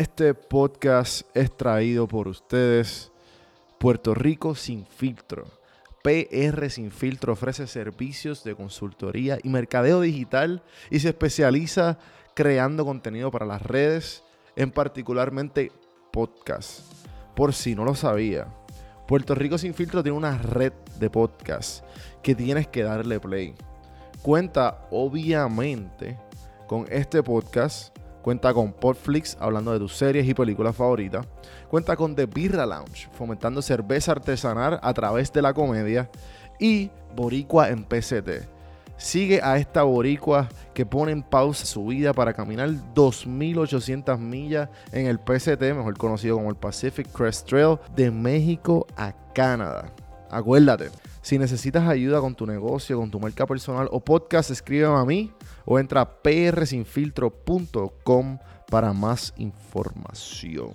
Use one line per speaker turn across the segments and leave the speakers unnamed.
Este podcast es traído por ustedes. Puerto Rico sin filtro. PR Sin Filtro ofrece servicios de consultoría y mercadeo digital y se especializa creando contenido para las redes, en particularmente podcast. Por si no lo sabía, Puerto Rico Sin Filtro tiene una red de podcasts que tienes que darle play. Cuenta obviamente con este podcast Cuenta con Podflix, hablando de tus series y películas favoritas. Cuenta con The Birra Lounge, fomentando cerveza artesanal a través de la comedia. Y Boricua en PCT. Sigue a esta boricua que pone en pausa su vida para caminar 2.800 millas en el PCT, mejor conocido como el Pacific Crest Trail, de México a Canadá. Acuérdate, si necesitas ayuda con tu negocio, con tu marca personal o podcast, escríbeme a mí o entra a prsinfiltro.com para más información.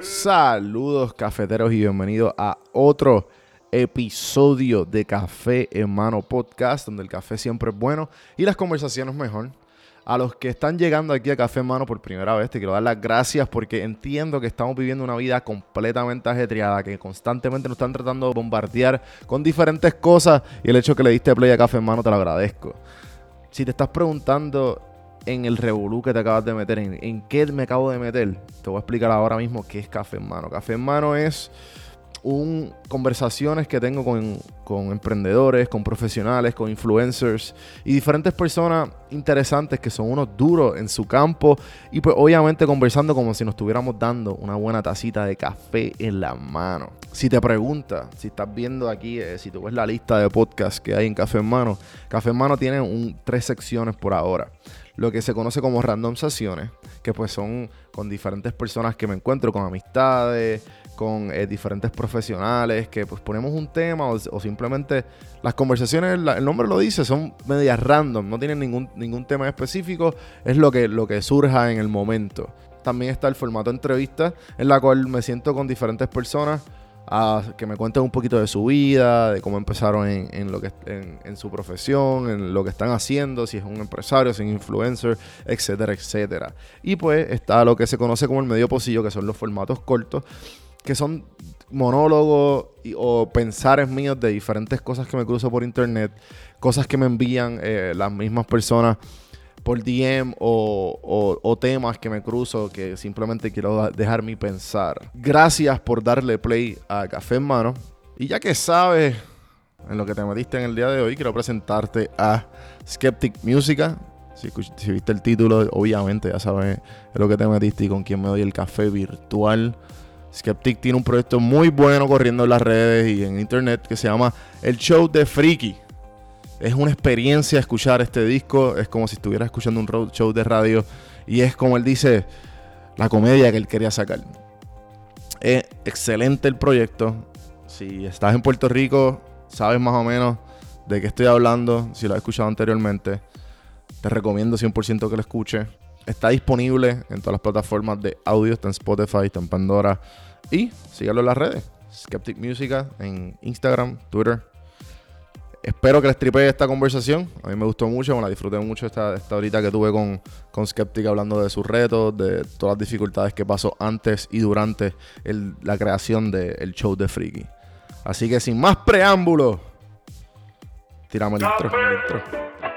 Saludos cafeteros y bienvenidos a otro episodio de Café en Mano Podcast, donde el café siempre es bueno y las conversaciones mejor. A los que están llegando aquí a Café en Mano por primera vez, te quiero dar las gracias porque entiendo que estamos viviendo una vida completamente ajetreada, que constantemente nos están tratando de bombardear con diferentes cosas y el hecho que le diste play a Café en Mano te lo agradezco. Si te estás preguntando en el revolú que te acabas de meter, en, en qué me acabo de meter, te voy a explicar ahora mismo qué es Café en Mano. Café en Mano es un, conversaciones que tengo con, con, emprendedores, con profesionales, con influencers y diferentes personas interesantes que son unos duros en su campo y pues obviamente conversando como si nos estuviéramos dando una buena tacita de café en la mano. Si te preguntas, si estás viendo aquí, eh, si tú ves la lista de podcasts que hay en Café en Mano, Café en Mano tiene un, tres secciones por ahora lo que se conoce como random sesiones, que pues son con diferentes personas que me encuentro, con amistades, con eh, diferentes profesionales, que pues ponemos un tema o, simplemente las conversaciones, el nombre lo dice, son medias random, no tienen ningún, ningún tema específico, es lo que, lo que surja en el momento. También está el formato entrevista, en la cual me siento con diferentes personas a que me cuenten un poquito de su vida, de cómo empezaron en, lo que, en, su profesión, en lo que están haciendo, si es un empresario, si es un influencer, etcétera, etcétera. Y pues está lo que se conoce como el medio pocillo, que son los formatos cortos, que son monólogos o pensares míos de diferentes cosas que me cruzo por internet, cosas que me envían eh, las mismas personas por DM o, temas que me cruzo que simplemente quiero dejar mi pensar. Gracias por darle play a Café en Mano. Y ya que sabes en lo que te metiste en el día de hoy, quiero presentarte a Skeptic Musica. Si, si viste el título, obviamente ya sabes en lo que te metiste y con quién me doy el café virtual. Skeptic tiene un proyecto muy bueno corriendo en las redes y en internet que se llama El Show de Freaky. Es una experiencia escuchar este disco, es como si estuviera escuchando un show de radio y es como él dice, la comedia que él quería sacar. Es excelente el proyecto. Si estás en Puerto Rico, sabes más o menos de qué estoy hablando, si lo has escuchado anteriormente. Te recomiendo 100% que lo escuches. Está disponible en todas las plataformas de audio, está en Spotify, está en Pandora. Y síganlo en las redes. Skeptic Musica en Instagram, Twitter. Espero que les tripee esta conversación. A mí me gustó mucho, me la disfruté mucho esta, esta horita que tuve con, con Skeptic hablando de sus retos, de todas las dificultades que pasó antes y durante la creación del show de Freaky. Así que sin más preámbulos, tiramos el intro.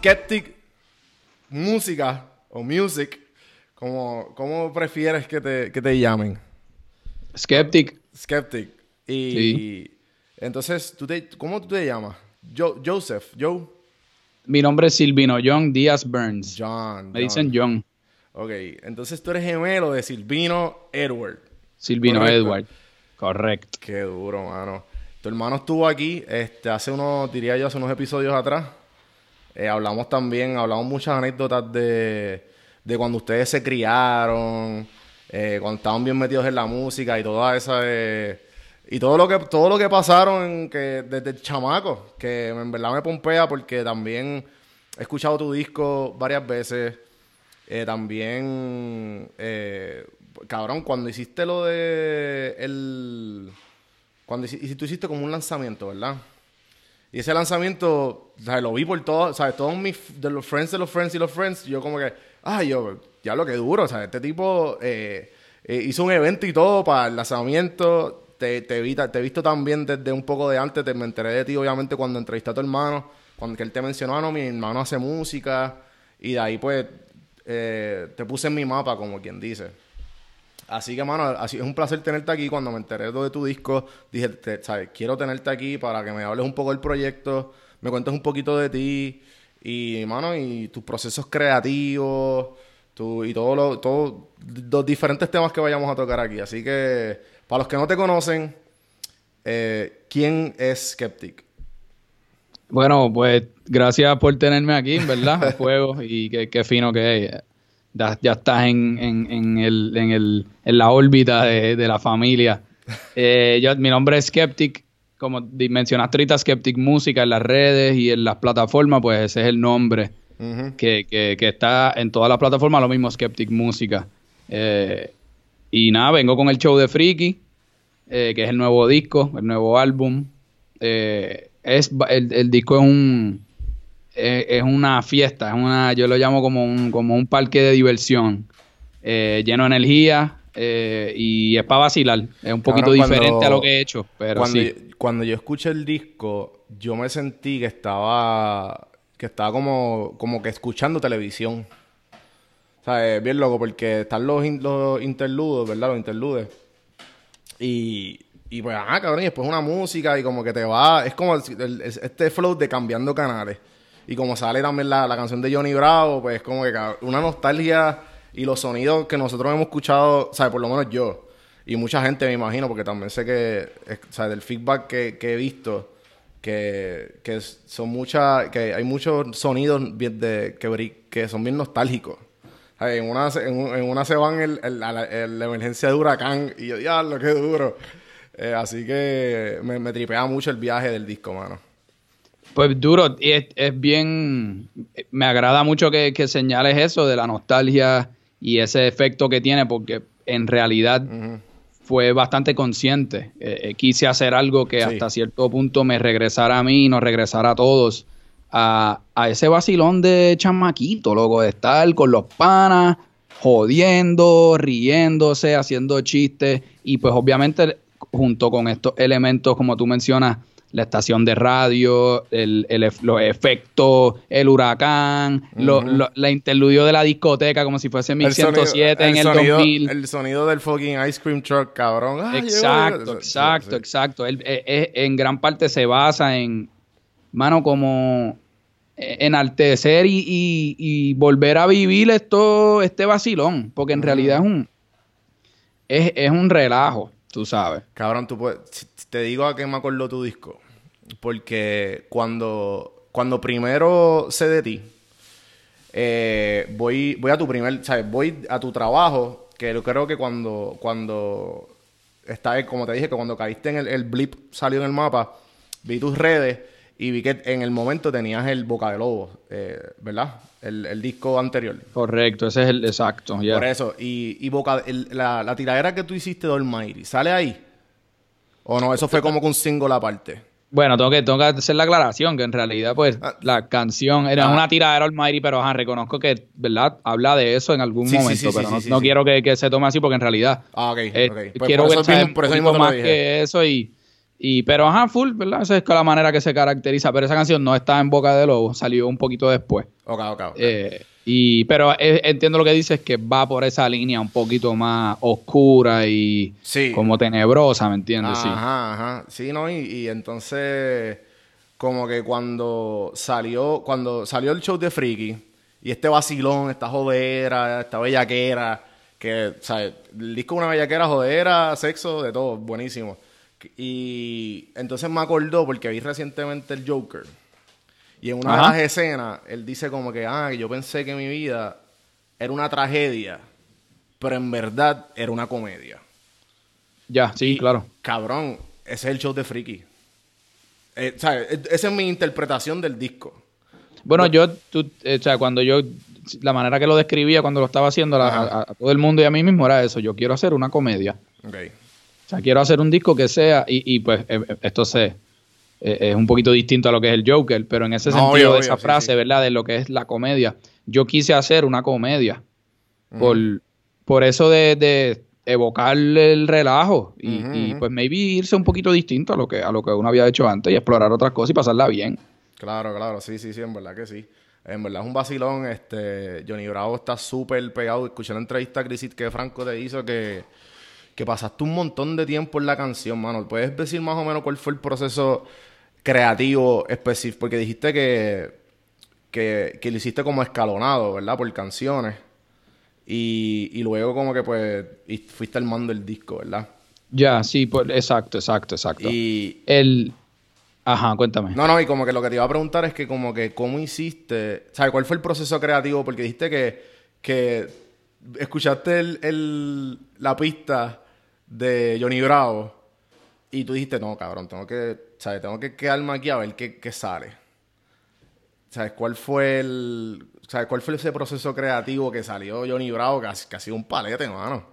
Skeptic Música o Music, como, ¿cómo prefieres que te, que te llamen?
Skeptic.
Skeptic. Y, entonces, ¿tú te, ¿cómo tú te llamas? Joseph, Joe.
Mi nombre es Silvino John Díaz Burns.
John.
Me dicen John.
Ok, entonces tú eres gemelo de Silvino Edward.
Silvino Edward. Correcto.
Qué duro, mano. Tu hermano estuvo aquí este, hace unos, diría yo, hace unos episodios atrás. Eh, hablamos también, hablamos muchas anécdotas de, de cuando ustedes se criaron, eh, cuando estaban bien metidos en la música y toda esa... Eh, y todo lo que todo lo que pasaron que desde el chamaco, que en verdad me pompea porque también he escuchado tu disco varias veces. También, cabrón, cuando hiciste lo de el... Cuando hici- tú hiciste como un lanzamiento, ¿verdad? Y ese lanzamiento, lo vi por todos, ¿sabes? Todos mis, de los friends de los friends y los friends, yo como que, ah, yo, ya lo que duro, o sea, este tipo eh, eh, hizo un evento y todo para el lanzamiento, te, te he visto también desde un poco de antes, te, me enteré de ti obviamente cuando entrevisté a tu hermano, cuando que él te mencionó, ah, no, mi hermano hace música, y de ahí pues eh, te puse en mi mapa, como quien dice. Así que, mano, así, es un placer tenerte aquí. Cuando me enteré de tu disco, dije, te- ¿sabes? Quiero tenerte aquí para que me hables un poco del proyecto, me cuentes un poquito de ti y, mano, y tus procesos creativos tu, y todos lo- todos los diferentes temas que vayamos a tocar aquí. Así que, para los que no te conocen, eh, ¿quién es Skeptic?
Bueno, pues gracias por tenerme aquí, verdad, a fuego y qué, qué fino que es. Ya, ya estás en, en, en, el, en, el, en la órbita de, de la familia. Eh, yo, mi nombre es Skeptic, como mencionaste ahorita, Skeptic Música en las redes y en las plataformas, pues ese es el nombre que, que, que está en todas las plataformas, lo mismo Skeptic Música. Eh, y nada, vengo con el show de Freaky, eh, que es el nuevo disco, el nuevo álbum. Eh, es, el, el disco es un es, es una fiesta, es una, yo lo llamo como un, como un parque de diversión, eh, lleno de energía eh, y es para vacilar. Es un poquito
cuando-
diferente a lo que he hecho, pero
cuando,
sí.
yo, cuando yo escuché el disco, yo me sentí que estaba que estaba como, como que escuchando televisión. O sea, es bien loco porque están los, in- los interludos, ¿verdad? Los interludes. Y, y pues, ah, cabrón, y después una música y como que te va... Es como el- el- es- este flow de cambiando canales. Y como sale también la, la canción de Johnny Bravo, pues como que una nostalgia y los sonidos que nosotros hemos escuchado, sea, por lo menos yo, y mucha gente me imagino, porque también sé que, es- o sea, del feedback que, he visto, que, que son muchas, que hay muchos sonidos de, que, son bien nostálgicos. En una, en, un- en una se van el- la emergencia de huracán y yo, diablo, qué duro. Eh, así que me, me tripea mucho el viaje del disco, mano.
Pues duro, y es, es bien, me agrada mucho que, que señales eso de la nostalgia y ese efecto que tiene, porque en realidad fue bastante consciente. Eh, eh, quise hacer algo que
Sí.
hasta cierto punto me regresara a mí, nos regresara a todos a, a ese vacilón de chamaquito, loco, de estar con los panas, jodiendo, riéndose, haciendo chistes y pues obviamente junto con estos elementos, como tú mencionas, la estación de radio, el, el los efectos, el huracán, lo- lo- la interludio de la discoteca como si fuese 1107 en el
sonido,
2000.
El sonido del fucking ice cream truck, cabrón.
Exacto, exacto,
sí.
exacto. Él, eh, eh, en gran parte se basa en, mano, como eh, enaltecer y, y- y volver a vivir esto, este vacilón, porque en realidad es un, es, es un relajo, tú sabes.
Cabrón, tú puedes... Te digo a qué me acordó tu disco. Porque cuando, cuando primero sé de ti, eh, voy, voy a tu primer... ¿Sabes? Voy a tu trabajo, que yo creo que cuando... cuando está, como te dije, que cuando caíste en el, el blip salió en el mapa, vi tus redes y vi que en el momento tenías el Boca de Lobo, eh, ¿verdad? El, el disco anterior.
Correcto, ese es el exacto.
Por eso. Y, y Boca, el- la, la tiradera que tú hiciste de Almighty, ¿sale ahí? ¿O no? Eso fue como que un single aparte.
Bueno, tengo que, tengo que hacer la aclaración que en realidad, pues,
Ah.
la canción era
Ah.
una tiradera Almighty, pero ajá, reconozco que, ¿verdad? Habla de eso en algún
Sí,
momento,
sí,
pero
sí,
no,
sí,
no
sí.
quiero que, que se tome así porque en realidad
Ah, ok.
eh,
ok. Pues
quiero
por eso mismo- por eso mismo te lo
más
dije.
que eso y, y pero ajá, full, ¿verdad? Esa es la manera que se caracteriza, pero esa canción no está en Boca de Lobo, salió un poquito después.
Ok, ok, ok.
Eh, y pero eh, entiendo lo que dices que va por esa línea un poquito más oscura y
Sí.
como tenebrosa, ¿me entiendes? Sí.
Ajá, ajá. Sí, ¿no? Y, y entonces, como que cuando salió, cuando salió el show de Freaky, y este vacilón, esta jodera, esta bellaquera, que, ¿sabes? El disco una bellaquera, jodera, sexo, de todo, buenísimo. Y entonces me acordó, porque vi recientemente el Joker, y en una
Ajá.
de las escenas, él dice como que, ah, yo pensé que mi vida era una tragedia, pero en verdad era una comedia.
Ya, sí,
Y,
claro.
Cabrón, ese es el show de Freaky. Eh. E- Esa es mi interpretación del disco.
Bueno, yo, tú, eh, o sea, cuando yo, la manera que lo describía cuando lo estaba haciendo a,
Ajá.
a- a todo el mundo y a mí mismo era eso. Yo quiero hacer una comedia.
Ok.
O sea, quiero hacer un disco que sea, y, y pues eh, eh, esto se, eh, es un poquito distinto a lo que es el Joker, pero en ese
No,
sentido
obvio,
de esa frase,
sí.
¿verdad? De lo que es la comedia. Yo quise hacer una comedia por, por eso de, de evocar el relajo y, y, pues maybe irse un poquito distinto a lo que a lo que uno había hecho antes y explorar otras cosas y pasarla bien.
Claro, claro, sí, sí, sí, en verdad que sí. En verdad es un vacilón. Este, Johnny Bravo está súper pegado. Escuché la entrevista que Franco te hizo que, que pasaste un montón de tiempo en la canción, mano. ¿Puedes decir más o menos cuál fue el proceso creativo específico? Porque dijiste que, que, que lo hiciste como escalonado, ¿verdad? Por canciones. Y, y luego como que pues fuiste armando el disco, ¿verdad?
Ya, sí, pues, exacto, exacto, exacto.
Y,
El... Ajá, cuéntame.
No, no, y como que lo que te iba a preguntar es que como que cómo hiciste, ¿sabes? ¿Cuál fue el proceso creativo? Porque dijiste que, que escuchaste el, el- la pista de Johnny Bravo y tú dijiste, no, cabrón, tengo que, ¿sabes? Tengo que quedarme aquí a ver qué, qué sale. ¿Sabes? ¿Cuál fue el, ¿sabes? ¿Cuál fue ese proceso creativo que salió Johnny Bravo que ha, que ha sido un palete, mano?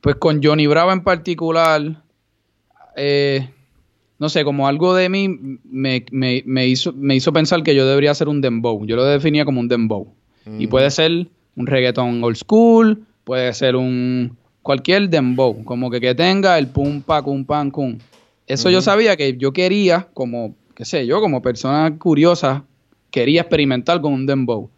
Pues con Johnny Bravo en particular, eh, no sé, como algo de mí me, me- me hizo, me hizo pensar que yo debería hacer un dembow. Yo lo definía como un dembow. Y puede ser un reggaeton old school, puede ser un cualquier dembow, como que, que tenga el pum pa cum pam cum. Eso yo sabía que yo quería, como, qué sé yo, como persona curiosa, quería experimentar con un dembow.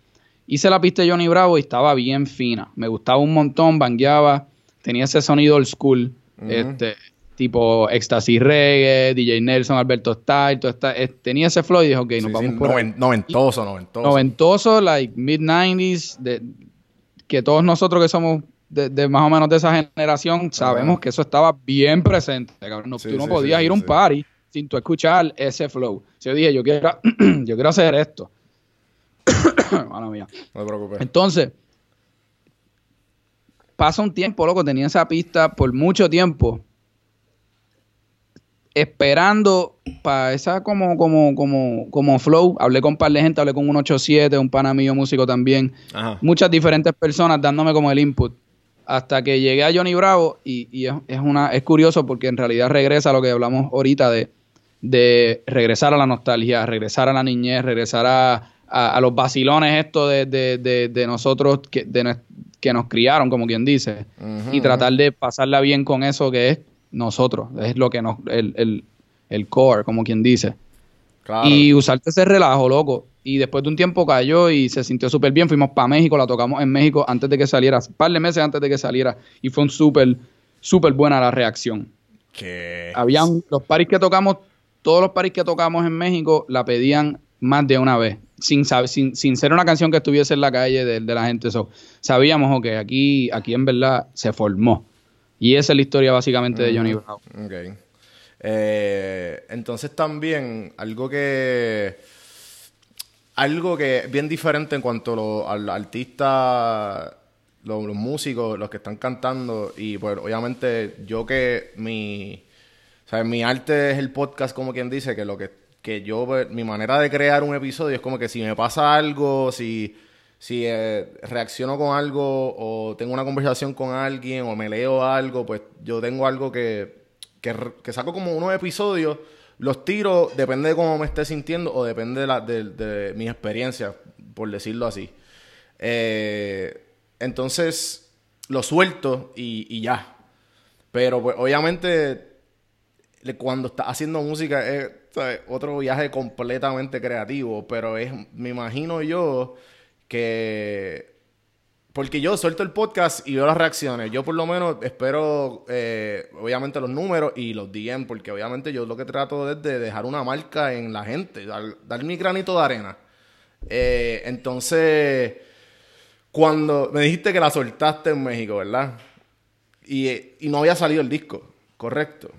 Hice la pista de Johnny Bravo y estaba bien fina. Me gustaba un montón, bangueaba, tenía ese sonido old school, este, tipo Ecstasy Reggae, DJ Nelson, Alberto Style, todo esta- eh, tenía ese flow y dije, ok, nos
Sí,
vamos
sí,
por
noven- noventoso, noventoso.
Noventoso, like mid-90s, de- que todos nosotros que somos de, de más o menos de esa generación sabemos
Ajá.
que eso estaba bien presente. cabrón. No,
Sí,
tú no
sí,
podías
sí,
ir a un party sin tú escuchar ese flow. Yo dije, yo quiero, yo quiero hacer esto. Mala mía.
No te preocupes.
Entonces, pasa un tiempo, loco, tenía esa pista por mucho tiempo, esperando para esa como, como, como, como flow. Hablé con un par de gente, hablé con un 87, un pana mío músico también,
Ajá.
muchas diferentes personas dándome como el input. Hasta que llegué a Johnny Bravo y, y es, es una, es curioso porque en realidad regresa a lo que hablamos ahorita de, de regresar a la nostalgia, regresar a la niñez, regresar a, a- a los vacilones esto de, de- de- de nosotros que, que nos criaron, como quien dice, y tratar de pasarla bien con eso que es nosotros, es lo que nos, el, el, el core, como quien dice.
Claro.
Y usarte ese relajo, loco. Y después de un tiempo cayó y se sintió súper bien. Fuimos para México, la tocamos en México antes de que saliera, un par de meses antes de que saliera. Y fue un súper, súper buena la reacción.
que
Habían los paris que tocamos, todos los paris que tocamos en México la pedían más de una vez, sin, sin, sin ser una canción que estuviese en la calle de, de la gente. So, sabíamos que aquí, aquí en verdad se formó. Y esa es la historia básicamente de Johnny Bravo.
Ok. Eh, entonces también algo que algo que es bien diferente en cuanto a lo- al artista, lo- los músicos, los que están cantando. Y pues obviamente yo que mi sea, mi arte es el podcast como quien dice que lo que que yo pues, mi manera de crear un episodio es como que si me pasa algo, si si eh, reacciono con algo o tengo una conversación con alguien o me leo algo, pues yo tengo algo que, que, que saco como unos episodios, los tiro, depende de cómo me esté sintiendo o depende de, la, mis experiencias, por decirlo así. Eh, entonces, lo suelto y, ya. Pero pues obviamente cuando estás haciendo música es otro viaje completamente creativo, pero es, me imagino yo que porque yo suelto el podcast y veo las reacciones. Yo por lo menos espero, eh, obviamente, los números y los DM, porque obviamente yo lo que trato es de dejar una marca en la gente, dar, mi granito de arena. Eh, entonces, cuando me dijiste que la soltaste en México, ¿verdad? Y, y no había salido el disco, correcto.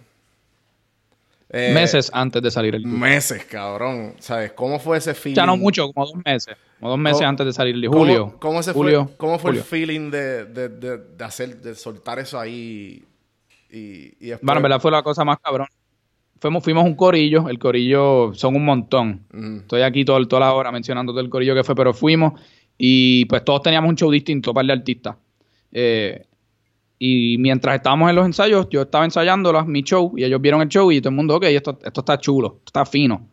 Eh,
Meses antes de salir el disco.
Meses, cabrón. ¿Sabes? ¿Cómo fue ese feeling?
Ya no mucho, como dos meses. Como dos meses
¿Cómo-
antes de salir el
¿Cómo-
julio.
¿Cómo, se
julio,
fue, cómo fue el feeling de, de, de, de hacer, de soltar eso ahí y, y después...
Bueno, en verdad fue la cosa más cabrón. fuimos, fuimos un corillo, el corillo son un montón. Estoy aquí todo, toda la hora mencionando todo el corillo que fue, pero fuimos y pues todos teníamos un show distinto para el artista. Eh, y mientras estábamos en los ensayos, yo estaba ensayándolas, mi show, y ellos vieron el show y todo el mundo, ok, esto, esto está chulo, está fino.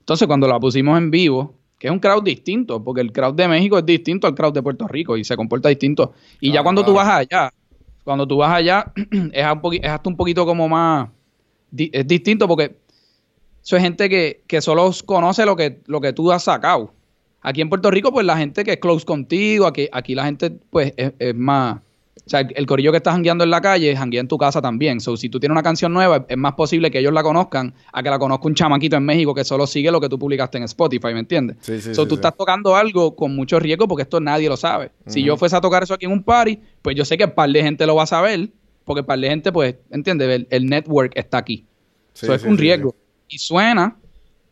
Entonces cuando la pusimos en vivo, que es un crowd distinto, porque el crowd de México es distinto al crowd de Puerto Rico y se comporta distinto. Y ya cuando tú vas allá, cuando tú vas allá, es, es hasta un poquito como más, es distinto porque eso es gente que, que solo conoce lo que, lo que tú has sacado. Aquí en Puerto Rico, pues la gente que es close contigo, aquí, aquí la gente, pues, es más o sea, el corillo que estás jangueando en la calle, janguea en tu casa también. So, si tú tienes una canción nueva, es más posible que ellos la conozcan a que la conozca un chamaquito en México que solo sigue lo que tú publicaste en Spotify, ¿me entiendes? Sí, sí, so, tú estás tocando algo con mucho riesgo porque esto nadie lo sabe. Si yo fuese a tocar eso aquí en un party, pues yo sé que un par de gente lo va a saber, porque un par de gente, pues, ¿entiendes? El, network está aquí. Eso es un riesgo. Y suena,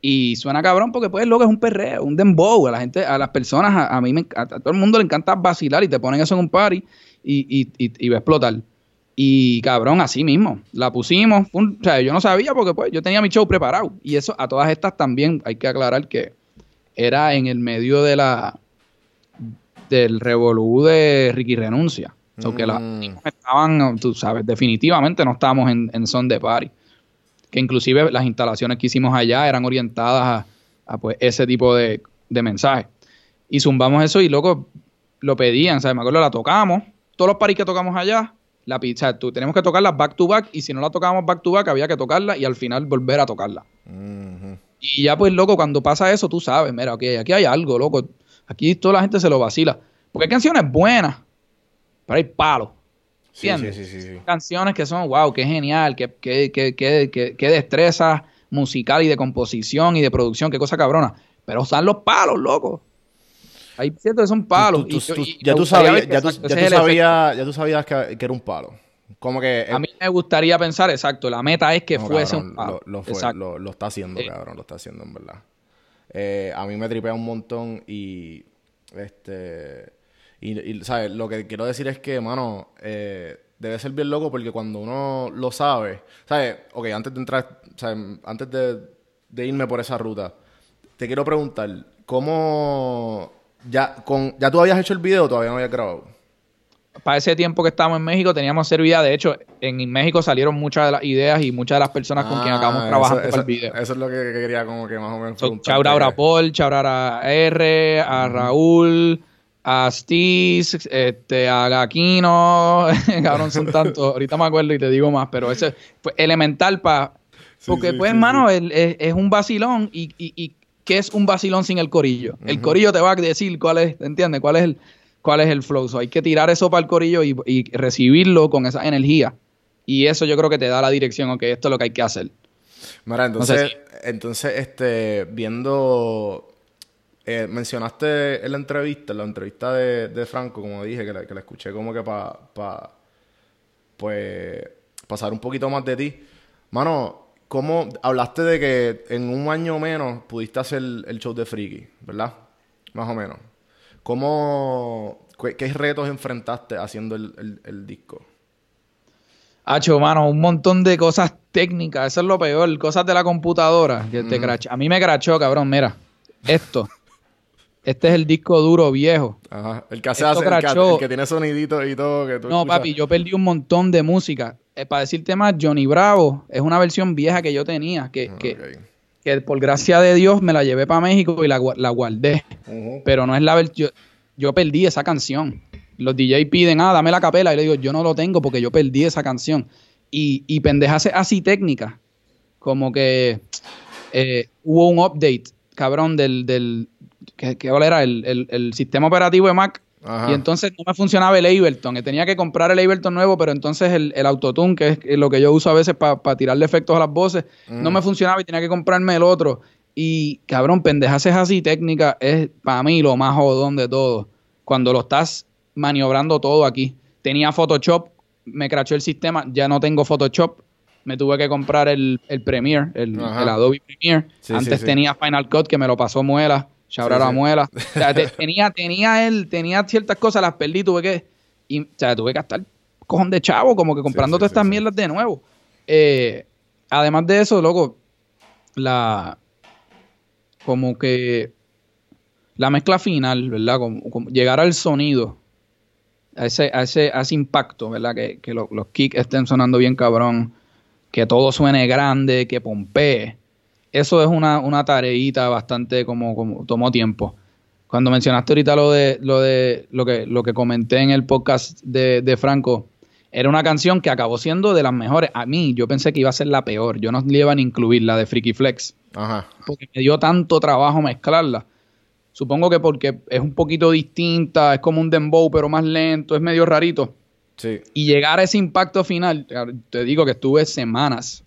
y suena cabrón porque pues lo que es un perreo, un dembow. A la gente, a las personas, a, mí, me, a, a, todo el mundo le encanta vacilar y te ponen eso en un party y, y, y, va a explotar. Y cabrón, así mismo, la pusimos. o sea, yo no sabía porque pues yo tenía mi show preparado. Y eso a todas estas también hay que aclarar que era en el medio de la del revolú de Ricky Renuncia. Las mm. estaban, tú sabes, definitivamente no estábamos en, en son de party. Que inclusive las instalaciones que hicimos allá eran orientadas a, pues, ese tipo de, de mensajes. Y zumbamos eso y luego lo pedían, ¿sabes? Me acuerdo, la tocamos todos los paris que tocamos allá, la pizza, tú tenemos que tocarla back to back y si no la tocábamos back to back había que tocarla y al final volver a tocarla. Y ya pues loco, cuando pasa eso tú sabes, mira, aquí, aquí hay algo, loco. Aquí toda la gente se lo vacila. Porque hay canciones buenas, pero hay palos. ¿Entiendes? Sí, sí, sí, canciones que son, wow, qué genial, qué, qué, qué, qué, destreza musical y de composición y de producción, qué cosa cabrona. Pero están los palos, loco. Hay ciertos que son palos.
ya, tú sabías, ya, tú, sabías, que, era un palo. Como que...
A mí me gustaría pensar, exacto, la meta es que fuese un palo.
Lo, está haciendo, cabrón, lo está haciendo en verdad. Eh, a mí me tripea un montón y... Este... Y, ¿sabes? Lo que quiero decir es que, mano, eh, debe ser bien loco porque cuando uno lo sabe, ¿sabes? Ok, antes de entrar, ¿sabes? Antes de, de irme por esa ruta, te quiero preguntar, ¿cómo ya, con, ¿Ya tú habías hecho el video o todavía no habías grabado?
Para ese tiempo que estábamos en México teníamos hacer video. De hecho, en México salieron muchas de las ideas y muchas de las personas con quien acabamos ah, trabajando
para
el video.
Eso es lo que quería como que más o menos so,
a Paul, a R, a Raúl, a Stis, este, a Gaquino. cabrón, son tantos. Ahorita me acuerdo y te digo más, pero ese fue elemental para... porque, pues, hermano, es, es, un vacilón y, y, y ¿qué es un vacilón sin el corillo? El corillo te va a decir cuál es, ¿entiendes? ¿Cuál es el, cuál es el flow? hay que tirar eso para el corillo y, recibirlo con esa energía. Y eso yo creo que te da la dirección, ok, esto es lo que hay que hacer.
Mira, entonces, entonces este, viendo, eh, mencionaste en la entrevista, en la entrevista de, Franco, como dije, que la, que la escuché como que para, pa, pues, pasar un poquito más de ti. Mano, ¿Cómo hablaste de que en un año menos pudiste hacer el show de Friki, verdad? Más o menos. ¿Cómo, qué, retos enfrentaste haciendo el, disco?
Hacho, mano, un montón de cosas técnicas, eso es lo peor, cosas de la computadora. Que te A mí me crachó, cabrón, mira, esto. Este es el disco duro viejo.
Ajá. El que hace, el, que, tiene soniditos y todo. Que
no, papi, yo perdí un montón de música. Eh, para decirte más, Johnny Bravo es una versión vieja que yo tenía, que, que, por gracia de Dios me la llevé para México y la, guardé. Pero no es la versión. Yo, perdí esa canción. Los DJ piden, ah, dame la capela. Y le digo, yo no lo tengo porque yo perdí esa canción. Y, y pendejas así técnica. Como que eh, hubo un update, cabrón, del, del ¿qué, era? El, el, sistema operativo de Mac y entonces no me funcionaba el Ableton. Tenía que comprar el Ableton nuevo, pero entonces el, el Autotune, que es lo que yo uso a veces para tirarle efectos a las voces, no me funcionaba y tenía que comprarme el otro. Y cabrón, pendejas así técnica es para mí lo más jodón de todo. Cuando lo estás maniobrando todo aquí. Tenía Photoshop, me crachó el sistema, ya no tengo Photoshop. Me tuve que comprar el, el Premiere, el, Adobe Premiere. Antes tenía Final Cut que me lo pasó muela Chabra la muela. O sea, tenía, tenía él, tenía ciertas cosas, las perdí, tuve que. Y, o sea, tuve que estar cojón de chavo, como que comprando todas estas mierdas de nuevo. Eh, además de eso, loco, la como que la mezcla final, ¿verdad? Como, llegar al sonido, a ese, a ese, ese impacto, ¿verdad? Que, los kicks estén sonando bien cabrón, que todo suene grande, que pompee. Eso es una, una tareita bastante como, como tomó tiempo. Cuando mencionaste ahorita lo de lo de lo que, lo que comenté en el podcast de, de Franco, era una canción que acabó siendo de las mejores. A mí, yo pensé que iba a ser la peor. Yo no le iba a incluir la de Freaky Flex. Ajá. Porque me dio tanto trabajo mezclarla. Supongo que porque es un poquito distinta, es como un dembow, pero más lento, es medio rarito. Sí. Y llegar a ese impacto final, te digo que estuve semanas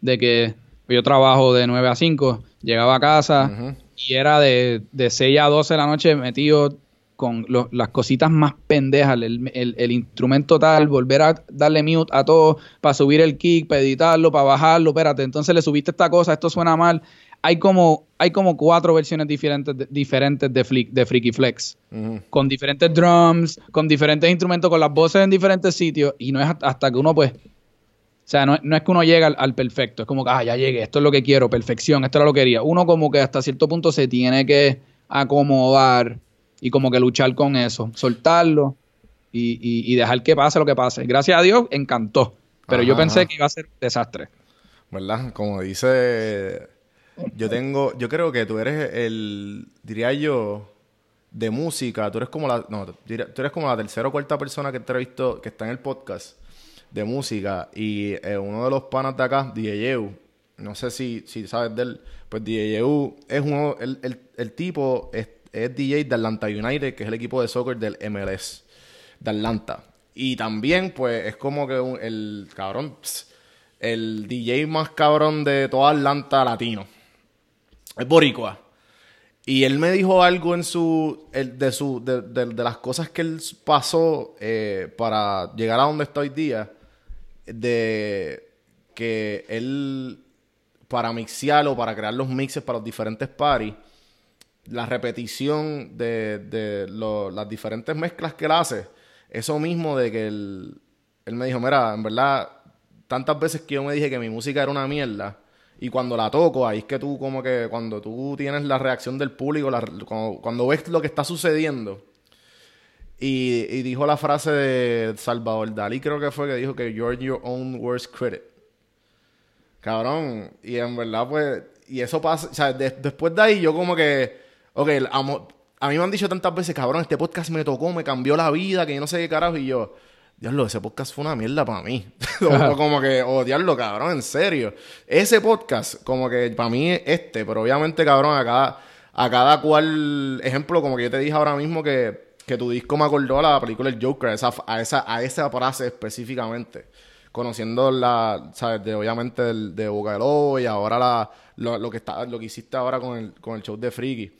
de que yo trabajo de 9 a 5, llegaba a casa y era de, de 6 a 12 de la noche metido con las cositas más pendejas, el, instrumento tal, volver a darle mute a todo para subir el kick, para editarlo, para bajarlo, espérate, entonces le subiste esta cosa, esto suena mal. Hay como, hay como cuatro versiones diferentes de, diferentes de, de Freaky Flex, con diferentes drums, con diferentes instrumentos, con las voces en diferentes sitios, y no es hasta que uno pues... O sea, no, es que uno llega al, al, perfecto, es como que, ah, ya llegué, esto es lo que quiero, perfección, esto era lo que quería. Uno como que hasta cierto punto se tiene que acomodar y como que luchar con eso, soltarlo y, dejar que pase lo que pase. Gracias a Dios, encantó. Pero yo pensé que iba a ser un desastre.
¿Verdad? Como dice, yo tengo, yo creo que tú eres el, diría yo, de música, tú eres como la, no, tú eres como la tercera o cuarta persona que he visto que está en el podcast de música y eh, uno de los panas de acá, DJ no sé si, si sabes de él, pues DJ es uno, el, el, el tipo, es DJ de Atlanta United, que es el equipo de soccer del MLS de Atlanta. Y también, pues, es como que el cabrón, el DJ más cabrón de toda Atlanta latino. Es boricua. Y él me dijo algo en su, de, su de, las cosas que él pasó eh, para llegar a donde está hoy día, de que él, para mixear o para crear los mixes para los diferentes parties, la repetición de, las diferentes mezclas que él hace, eso mismo de que él, me dijo, mira, en verdad, tantas veces que yo me dije que mi música era una mierda, y cuando la toco, ahí es que tú como que, cuando tú tienes la reacción del público, cuando, ves lo que está sucediendo, y, y, dijo la frase de Salvador Dalí, creo que fue que dijo que you're your own worst critic. Cabrón, y en verdad pues, y eso pasa, o sea, después de ahí yo como que Ok, a mí me han dicho tantas veces, cabrón, este podcast me tocó, me cambió la vida, que yo no sé qué carajo. Y yo, diablo, ese podcast fue una mierda para mí. como que, odiarlo, cabrón, en serio. Ese podcast, como que para mí es este, pero obviamente, cabrón, a cada, a cada cual, ejemplo, como que yo te dije ahora mismo que, que tu disco me acordó a la película El Joker, a esa, a esa, a frase específicamente. Conociendo la, ¿sabes? Obviamente de Boca de Lobo y ahora la, lo, que está, lo que hiciste ahora con el, con el show de Freaky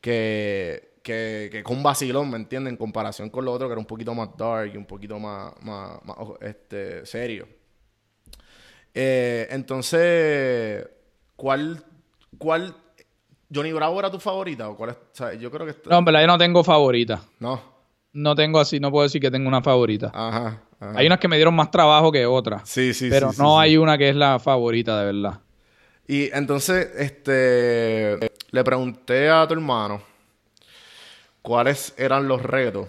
que, que, que con vacilón, ¿me entienden? En comparación con lo otro que era un poquito más dark y un poquito más, más, este, serio. Eh, entonces, ¿cuál, ¿cuál Johnny Bravo era tu favorita? ¿O cuál es? yo creo que...
No, en verdad yo no tengo favorita. No. No tengo así, no puedo decir que tengo una favorita.
Ajá.
Hay unas que me dieron más trabajo que otras. Sí, sí, pero no hay una que es la favorita de verdad.
Y entonces, este, le pregunté a tu hermano cuáles eran los retos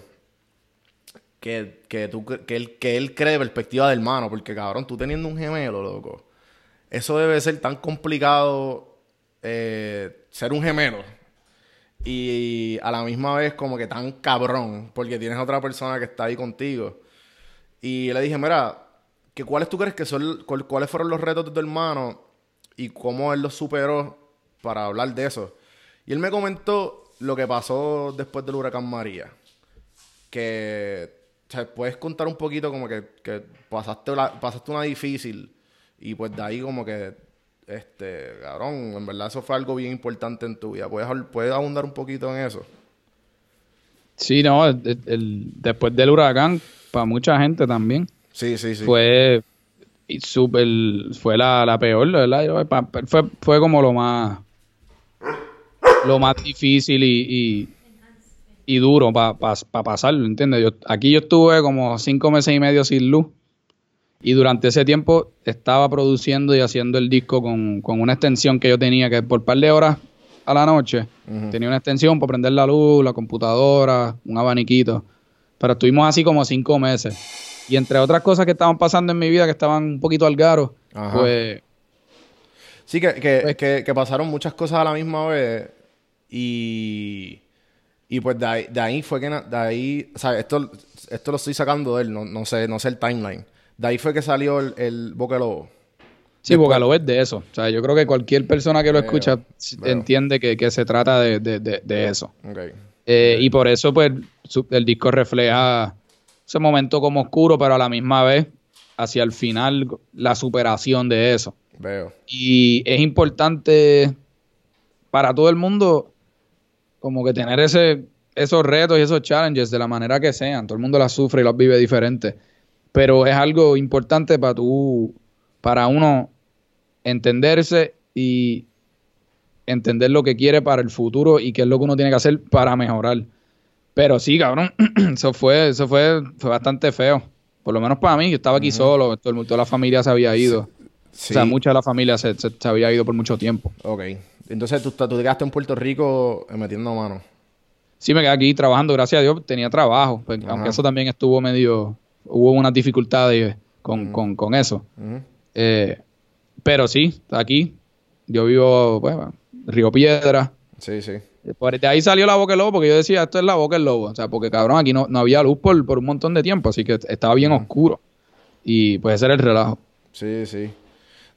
que, que, tú, que, él, que él cree perspectiva de hermano, porque cabrón, tú teniendo un gemelo, loco, eso debe ser tan complicado eh, ser un gemelo. Y a la misma vez como que tan cabrón, porque tienes otra persona que está ahí contigo. Y le dije, mira, que ¿cuáles tú crees que son, cuáles fueron los retos de tu hermano y cómo él lo superó para hablar de eso. Y él me comentó lo que pasó después del huracán María. Que, puedes contar un poquito como que, pasaste, pasaste una difícil y pues de ahí como que, este, cabrón, en verdad eso fue algo bien importante en tu vida. ¿Puedes, puedes abundar un poquito en eso?
Sí, no, después del huracán, para mucha gente también.
Sí, sí, sí.
Fue super, fue la, la peor, ¿verdad? Fue, fue como lo más lo más difícil y, y, duro para pa, pasarlo, ¿entiendes? Yo, aquí yo estuve como cinco meses y medio sin luz Y durante ese tiempo estaba produciendo y haciendo el disco con, una extensión que yo tenía, que por par de horas a la noche tenía una extensión para prender la luz, la computadora, un abaniquito. Pero estuvimos así como cinco meses. Y entre otras cosas que estaban pasando en mi vida, que estaban un poquito al garo, pues...
Sí, que, pues que, pasaron muchas cosas a la misma vez y... Y pues de ahí, de ahí fue que... De ahí, o sea, esto, esto lo estoy sacando de él, no, no, sé, no sé el timeline. De ahí fue que salió el, el Boca Lobo.
Sí, Boca Lobo es de eso. O sea, yo creo que cualquier persona que lo escucha entiende que, se trata de, eso. Eh, y por eso, pues, el disco refleja ese momento como oscuro, pero a la misma vez, hacia el final, la superación de eso.
Veo.
Y es importante para todo el mundo como que tener ese, esos retos y esos challenges de la manera que sean. Todo el mundo las sufre y las vive diferente pero es algo importante para tú, para uno entenderse y entender lo que quiere para el futuro y qué es lo que uno tiene que hacer para mejorar. Pero sí, cabrón, eso fue, eso fue, fue bastante feo. Por lo menos para mí, yo estaba aquí solo, todo toda la familia se había ido. O sea, mucha de la familia se, había ido por mucho tiempo.
Ok. Entonces tú, tú te quedaste en Puerto Rico eh, metiendo mano.
Sí, me quedé aquí trabajando, gracias a Dios, tenía trabajo. Pues, aunque eso también estuvo medio, hubo unas dificultades con, con, eso. Eh, pero sí, aquí. Yo vivo, pues, Río Piedra.
Sí, sí.
Por de ahí salió la boca del lobo, porque yo decía, esto es la boca del lobo. O sea, porque cabrón, aquí no, no había luz por, por, un montón de tiempo, así que estaba bien oscuro. Y pues ese era el relajo.
Sí, sí.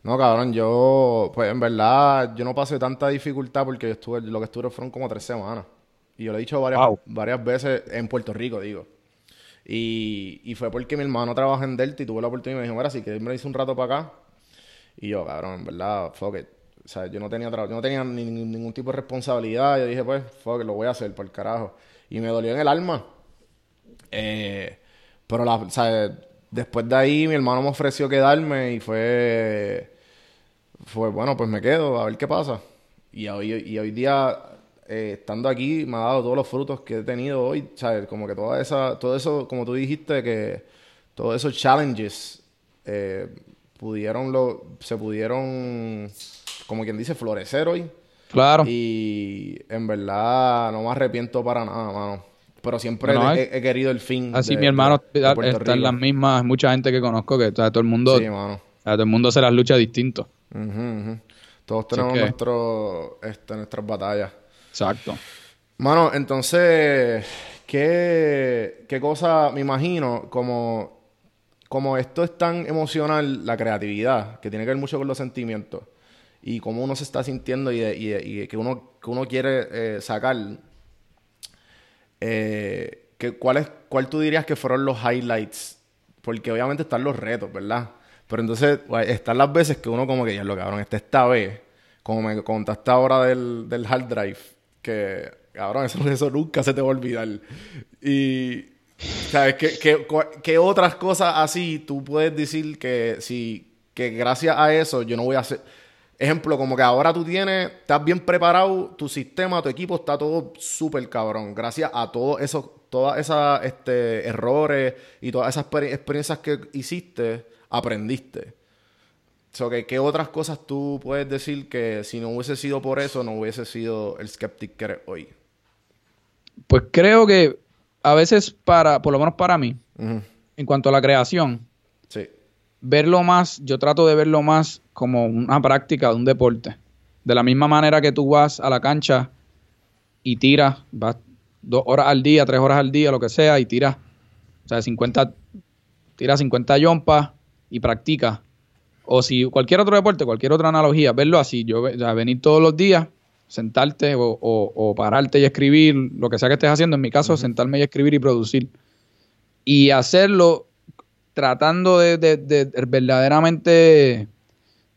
No, cabrón, yo, pues en verdad, yo no pasé tanta dificultad porque yo estuve, lo que estuve fueron como tres semanas. Y yo lo he dicho varias, varias veces en Puerto Rico, digo. Y, y fue porque mi hermano trabaja en Delta y tuve la oportunidad y me dijo, mira, si que me hice un rato para acá. Y yo, cabrón, en verdad, fuck it. O sea, yo no tenía, yo no tenía ningún tipo de responsabilidad. Yo dije, pues, fuck lo voy a hacer, por el carajo. Y me dolió en el alma. Eh, pero, la, o sea, después de ahí mi hermano me ofreció quedarme y fue... Fue, bueno, pues me quedo, a ver qué pasa. Y hoy, y hoy día eh, estando aquí me ha dado todos los frutos que he tenido hoy, ¿sabes? Como que toda esa, todo eso, como tú dijiste, que todos esos challenges eh, pudieron, lo, se pudieron, como quien dice, florecer hoy.
Claro.
Y en verdad no me arrepiento para nada, mano. Pero siempre he, querido el fin.
Así mi hermano está en las mismas, mucha gente que conozco que todo el mundo, sí, mano. todo el mundo se las lucha distinto.
Todos tenemos nuestro, este, nuestras batallas.
Exacto.
Mano, entonces, ¿qué, qué cosa me imagino como, como esto es tan emocional, la creatividad, que tiene que ver mucho con los sentimientos y cómo uno se está sintiendo y, que, uno, que uno quiere eh, sacar? Eh, que, ¿cuál, es, ¿Cuál tú dirías que fueron los highlights? Porque obviamente están los retos, ¿verdad? Pero entonces están las veces que uno como que ya lo cabrón, esta esta vez, como me contaste ahora del, del hard drive, que, cabrón, eso, eso nunca se te va a olvidar. Y, ¿sabes? ¿Qué, qué, otras cosas así tú puedes decir que, si, que gracias a eso yo no voy a hacer... Ejemplo, como que ahora tú tienes, estás bien preparado, tu sistema, tu equipo está todo súper cabrón. Gracias a todos esos, todas esas este, errores y todas esas experiencias que hiciste, aprendiste. ¿Qué otras cosas tú puedes decir que si no hubiese sido por eso, no hubiese sido el skeptic que eres hoy?
Pues creo que a veces para, por lo menos para mí, en cuanto a la creación, verlo más, yo trato de verlo más como una práctica de un deporte. De la misma manera que tú vas a la cancha y tiras, vas dos horas al día, tres horas al día, lo que sea, y tiras, o sea, 50, tiras 50 yompas y practicas o si cualquier otro deporte, cualquier otra analogía, verlo así, yo venir todos los días, sentarte o, pararte y escribir, lo que sea que estés haciendo, en mi caso, sentarme y escribir y producir. Y hacerlo tratando de, verdaderamente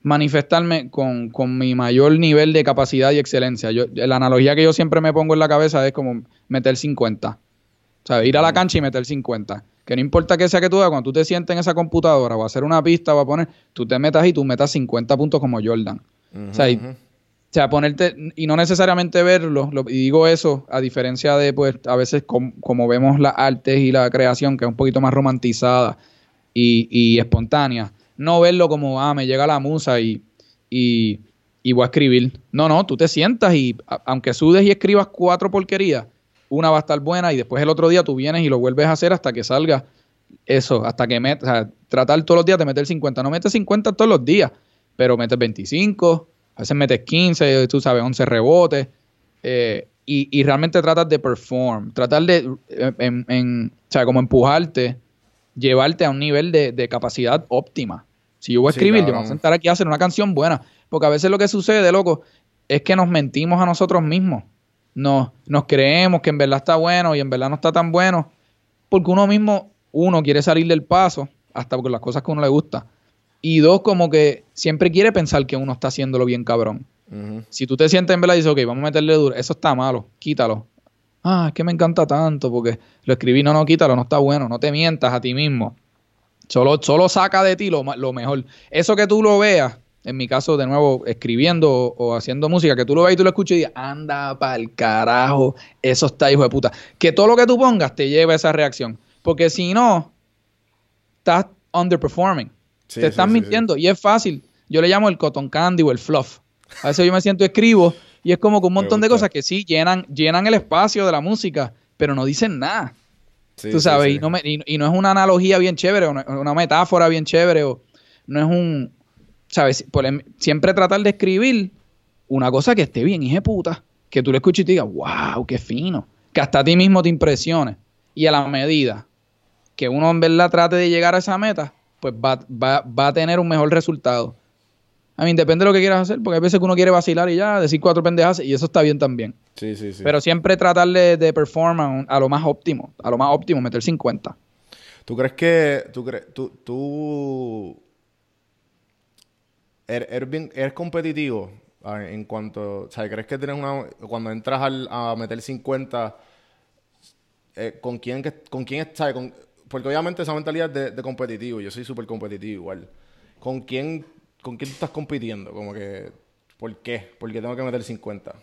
manifestarme con, mi mayor nivel de capacidad y excelencia. Yo, la analogía que yo siempre me pongo en la cabeza es como meter 50. O sea, ir a la cancha y meter 50. Que no importa que sea que tú hagas, cuando tú te sientes en esa computadora o a hacer una pista o a poner, tú te metas y tú metas 50 puntos como Jordan. o, sea, ponerte, y no necesariamente verlo, y digo eso a diferencia de, pues, a veces como vemos las artes y la creación, que es un poquito más romantizada, y, espontánea. No verlo como, ah, me llega la musa y, y, voy a escribir. No, no, tú te sientas y aunque sudes y escribas cuatro porquerías, una va a estar buena y después el otro día tú vienes y lo vuelves a hacer hasta que salga eso, hasta que metas, o sea, tratar todos los días de meter 50. No metes 50 todos los días, pero metes 25, a veces metes 15, tú sabes, 11 rebotes. Eh, y, realmente tratas de perform, tratar de, eh, en, o sea, como empujarte, llevarte a un nivel de, capacidad óptima. Si yo voy a escribir, yo voy a sentar aquí a hacer una canción buena. Porque a veces lo que sucede, loco, es que nos mentimos a nosotros mismos. Nos, nos creemos que en verdad está bueno y en verdad no está tan bueno. Porque uno mismo, uno quiere salir del paso, hasta porque las cosas que a uno le gusta. Y dos, como que siempre quiere pensar que uno está haciéndolo bien cabrón. Si tú te sientes en verdad y dices, ok, vamos a meterle duro, eso está malo, quítalo. Ah, es que me encanta tanto porque lo escribí, no, no, quítalo, no está bueno, no te mientas a ti mismo. Solo, solo saca de ti lo, lo mejor. Eso que tú lo veas, en mi caso, de nuevo, escribiendo o, haciendo música, que tú lo veas y tú lo escuches y digas, anda pa'l carajo, eso está hijo de puta. Que todo lo que tú pongas te lleve a esa reacción. Porque si no, estás underperforming. te estás mintiendo. Y es fácil. Yo le llamo el cotton candy o el fluff. A veces yo me siento escribo y es como que un montón de cosas que sí llenan, llenan el espacio de la música, pero no dicen nada. tú sabes, Y, no y, no es una analogía bien chévere, o una metáfora bien chévere, o no es un, ¿sabes? Em, siempre tratar de escribir una cosa que esté bien, hija puta, que tú le escuches y te digas, wow, qué fino, que hasta a ti mismo te impresione. Y a la medida que uno en verdad trate de llegar a esa meta, pues va, va, va a tener un mejor resultado. A mí, depende de lo que quieras hacer, porque hay veces que uno quiere vacilar y ya, decir cuatro pendejas, y eso está bien también.
Sí, sí, sí.
Pero siempre tratar de, de performance a lo más óptimo, a lo más óptimo, meter 50.
¿Tú crees que tú, crees, tú, tú eres, bien, eres competitivo en cuanto, o sea, crees que tienes una, cuando entras a meter 50, eh, ¿con quién, con quién, sabes? porque obviamente esa mentalidad de, de competitivo, yo soy súper competitivo igual. ¿Con quién ¿con quién tú estás compitiendo? Como que, ¿por qué? ¿Por qué tengo que meter 50?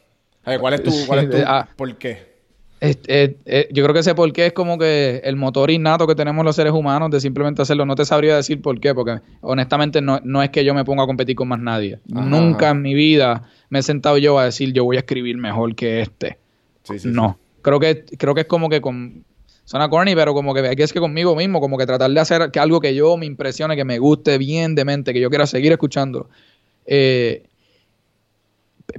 ¿Cuál es tu, cuál es tu ah. por qué?
Yo creo que ese por qué es como que el motor innato que tenemos los seres humanos de simplemente hacerlo. No te sabría decir por qué, porque honestamente no, es que yo me ponga a competir con más nadie. Nunca en mi vida me he sentado yo a decir yo voy a escribir mejor que este. Sí, sí, no. Creo que, creo que es como que con, Suena corny, pero como que aquí es que conmigo mismo, como que tratar de hacer que algo que yo me impresione, que me guste bien de mente, que yo quiera seguir escuchando. Eh,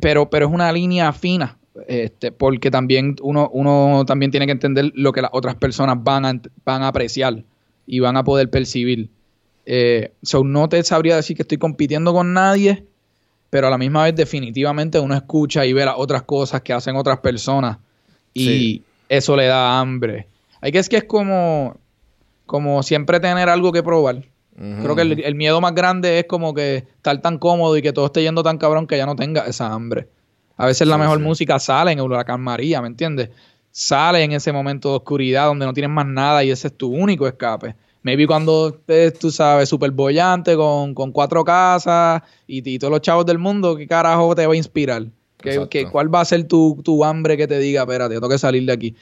pero, pero es una línea fina, este, porque también uno, uno también tiene que entender lo que las otras personas van a, van a apreciar y van a poder percibir. Eh, so no te sabría decir que estoy compitiendo con nadie, pero a la misma vez definitivamente uno escucha y ve las otras cosas que hacen otras personas y eso le da hambre. Hay que es que es como, como siempre tener algo que probar. Creo que el, miedo más grande es como que estar tan cómodo y que todo esté yendo tan cabrón que ya no tenga esa hambre. A veces la mejor música sale en Huracán María, ¿me entiendes? Sale en ese momento de oscuridad donde no tienes más nada y ese es tu único escape. Maybe cuando estés, tú sabes, súper bollante con, cuatro casas y, todos los chavos del mundo, ¿qué carajo te va a inspirar? ¿Qué, cuál va a ser tu, tu, hambre que te diga, espérate, tengo que salir de aquí?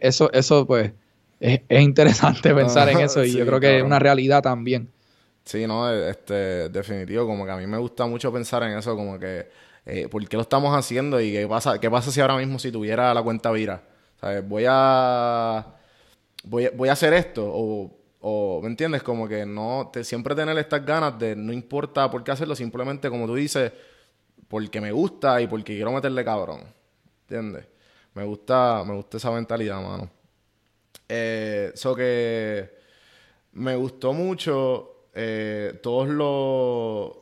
eso, eso, pues, es, interesante pensar en eso y yo creo que es una realidad también.
Sí, no, este, definitivo, como que a mí me gusta mucho pensar en eso, como que, eh, ¿por qué lo estamos haciendo y qué pasa, qué pasa si ahora mismo si tuviera la cuenta vira? ¿Sabes? Voy a, voy a, voy a hacer esto o, ¿me entiendes? Como que no, te, siempre tener estas ganas de, no importa por qué hacerlo, simplemente como tú dices, porque me gusta y porque quiero meterle cabrón. ¿Entiendes? Me gusta, me gusta esa mentalidad, mano. Eh, so que me gustó mucho eh, todos los...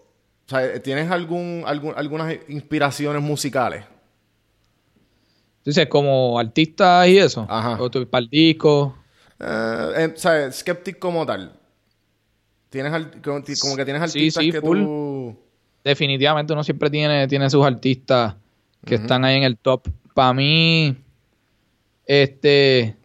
O sea, ¿tienes algún, algún, algunas inspiraciones musicales?
Dices, como artista y eso. Ajá. O tu, para el disco.
Eh, o sea, Skeptic como tal. Tienes como que tienes artistas que tú
definitivamente uno siempre tiene, tiene sus artistas que están ahí en el top. Para mí, este,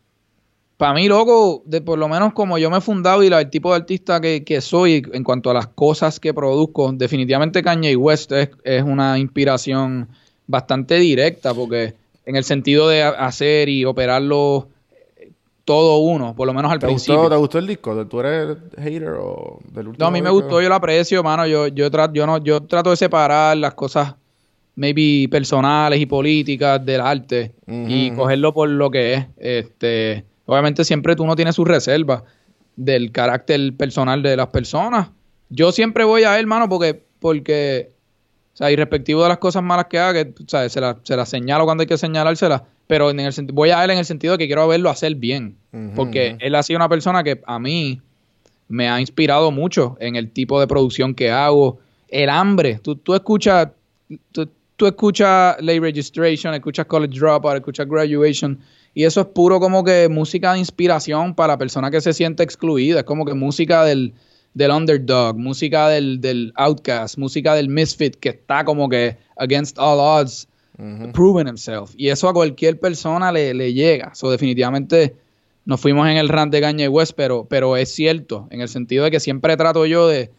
para mí, loco, de por lo menos como yo me he fundado y el tipo de artista que, soy en cuanto a las cosas que produzco, definitivamente Kanye West es, es una inspiración bastante directa porque en el sentido de hacer y operarlo todo uno, por lo menos al
¿Te
principio.
Gustó, ¿Te gustó el disco? ¿Tú eres hater o del último?
No, a mí me gustó, yo lo aprecio, mano. Yo, yo, trato, yo, no, yo trato de separar las cosas, maybe personales y políticas del arte y cogerlo por lo que es. Este, obviamente siempre tú no tienes sus reservas del carácter personal de las personas. Yo siempre voy a él, mano, porque, porque, o sea, irrespectivo de las cosas malas que haga, que, se las se la señalo cuando hay que señalárselas pero en el voy a él en el sentido de que quiero verlo hacer bien, porque él ha sido una persona que a mí me ha inspirado mucho en el tipo de producción que hago, el hambre, tú, tú escuchas, tú, tú escuchas late registration, escuchas college dropout, escuchas graduation, y eso es puro como que música de inspiración para la persona que se siente excluida, es como que música del, del underdog, música del, del outcast, música del misfit que está como que against all odds proven himself. Y eso a cualquier persona le, le llega. So, definitivamente nos fuimos en el rant de Kanye West, pero, pero es cierto, en el sentido de que siempre trato yo de,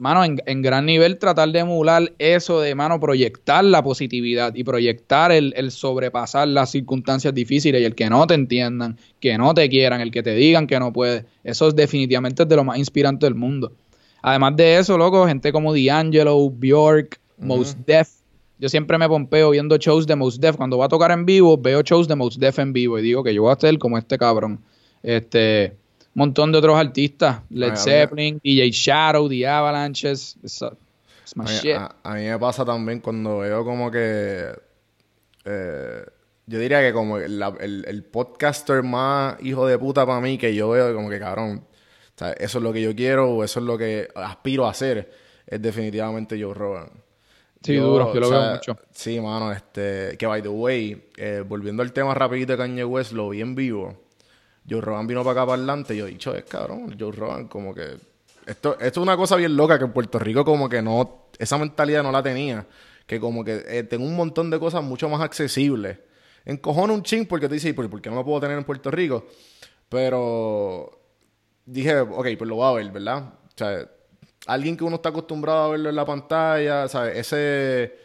mano, en, gran nivel tratar de emular eso de, mano, proyectar la positividad y proyectar el, el, sobrepasar las circunstancias difíciles y el que no te entiendan, que no te quieran, el que te digan que no puedes. Eso es definitivamente de lo más inspirante del mundo. Además de eso, loco, gente como D'Angelo, Bjork, Most Def, yo siempre me pompeo viendo shows de Most Def. Cuando va a tocar en vivo, veo shows de Most Def en vivo y digo que yo voy a ser como este cabrón. Este, montón de otros artistas, Led Zeppelin, DJ Shadow, The Avalanches.
a, mí me pasa también cuando veo como que. Eh, yo diría que como el, el, podcaster más hijo de puta para mí que yo veo, como que cabrón. eso es lo que yo quiero o eso es lo que aspiro a hacer. Es definitivamente Joe Rogan.
Sí, duro, yo lo veo mucho.
Sí, mano, este, que by the way, eh, volviendo al tema rapidito de Kanye West, lo vi en vivo. Joe Rogan vino para acá para adelante y yo he dicho, es cabrón, Joe Rogan como que... Esto, esto es una cosa bien loca que en Puerto Rico como que no... Esa mentalidad no la tenía. Que como que eh, tengo un montón de cosas mucho más accesibles. Encojona un ching porque te dices, ¿por qué no lo puedo tener en Puerto Rico? Pero dije, ok, pues lo voy a ver, ¿verdad? O sea, alguien que uno está acostumbrado a verlo en la pantalla, ¿sabes? Ese,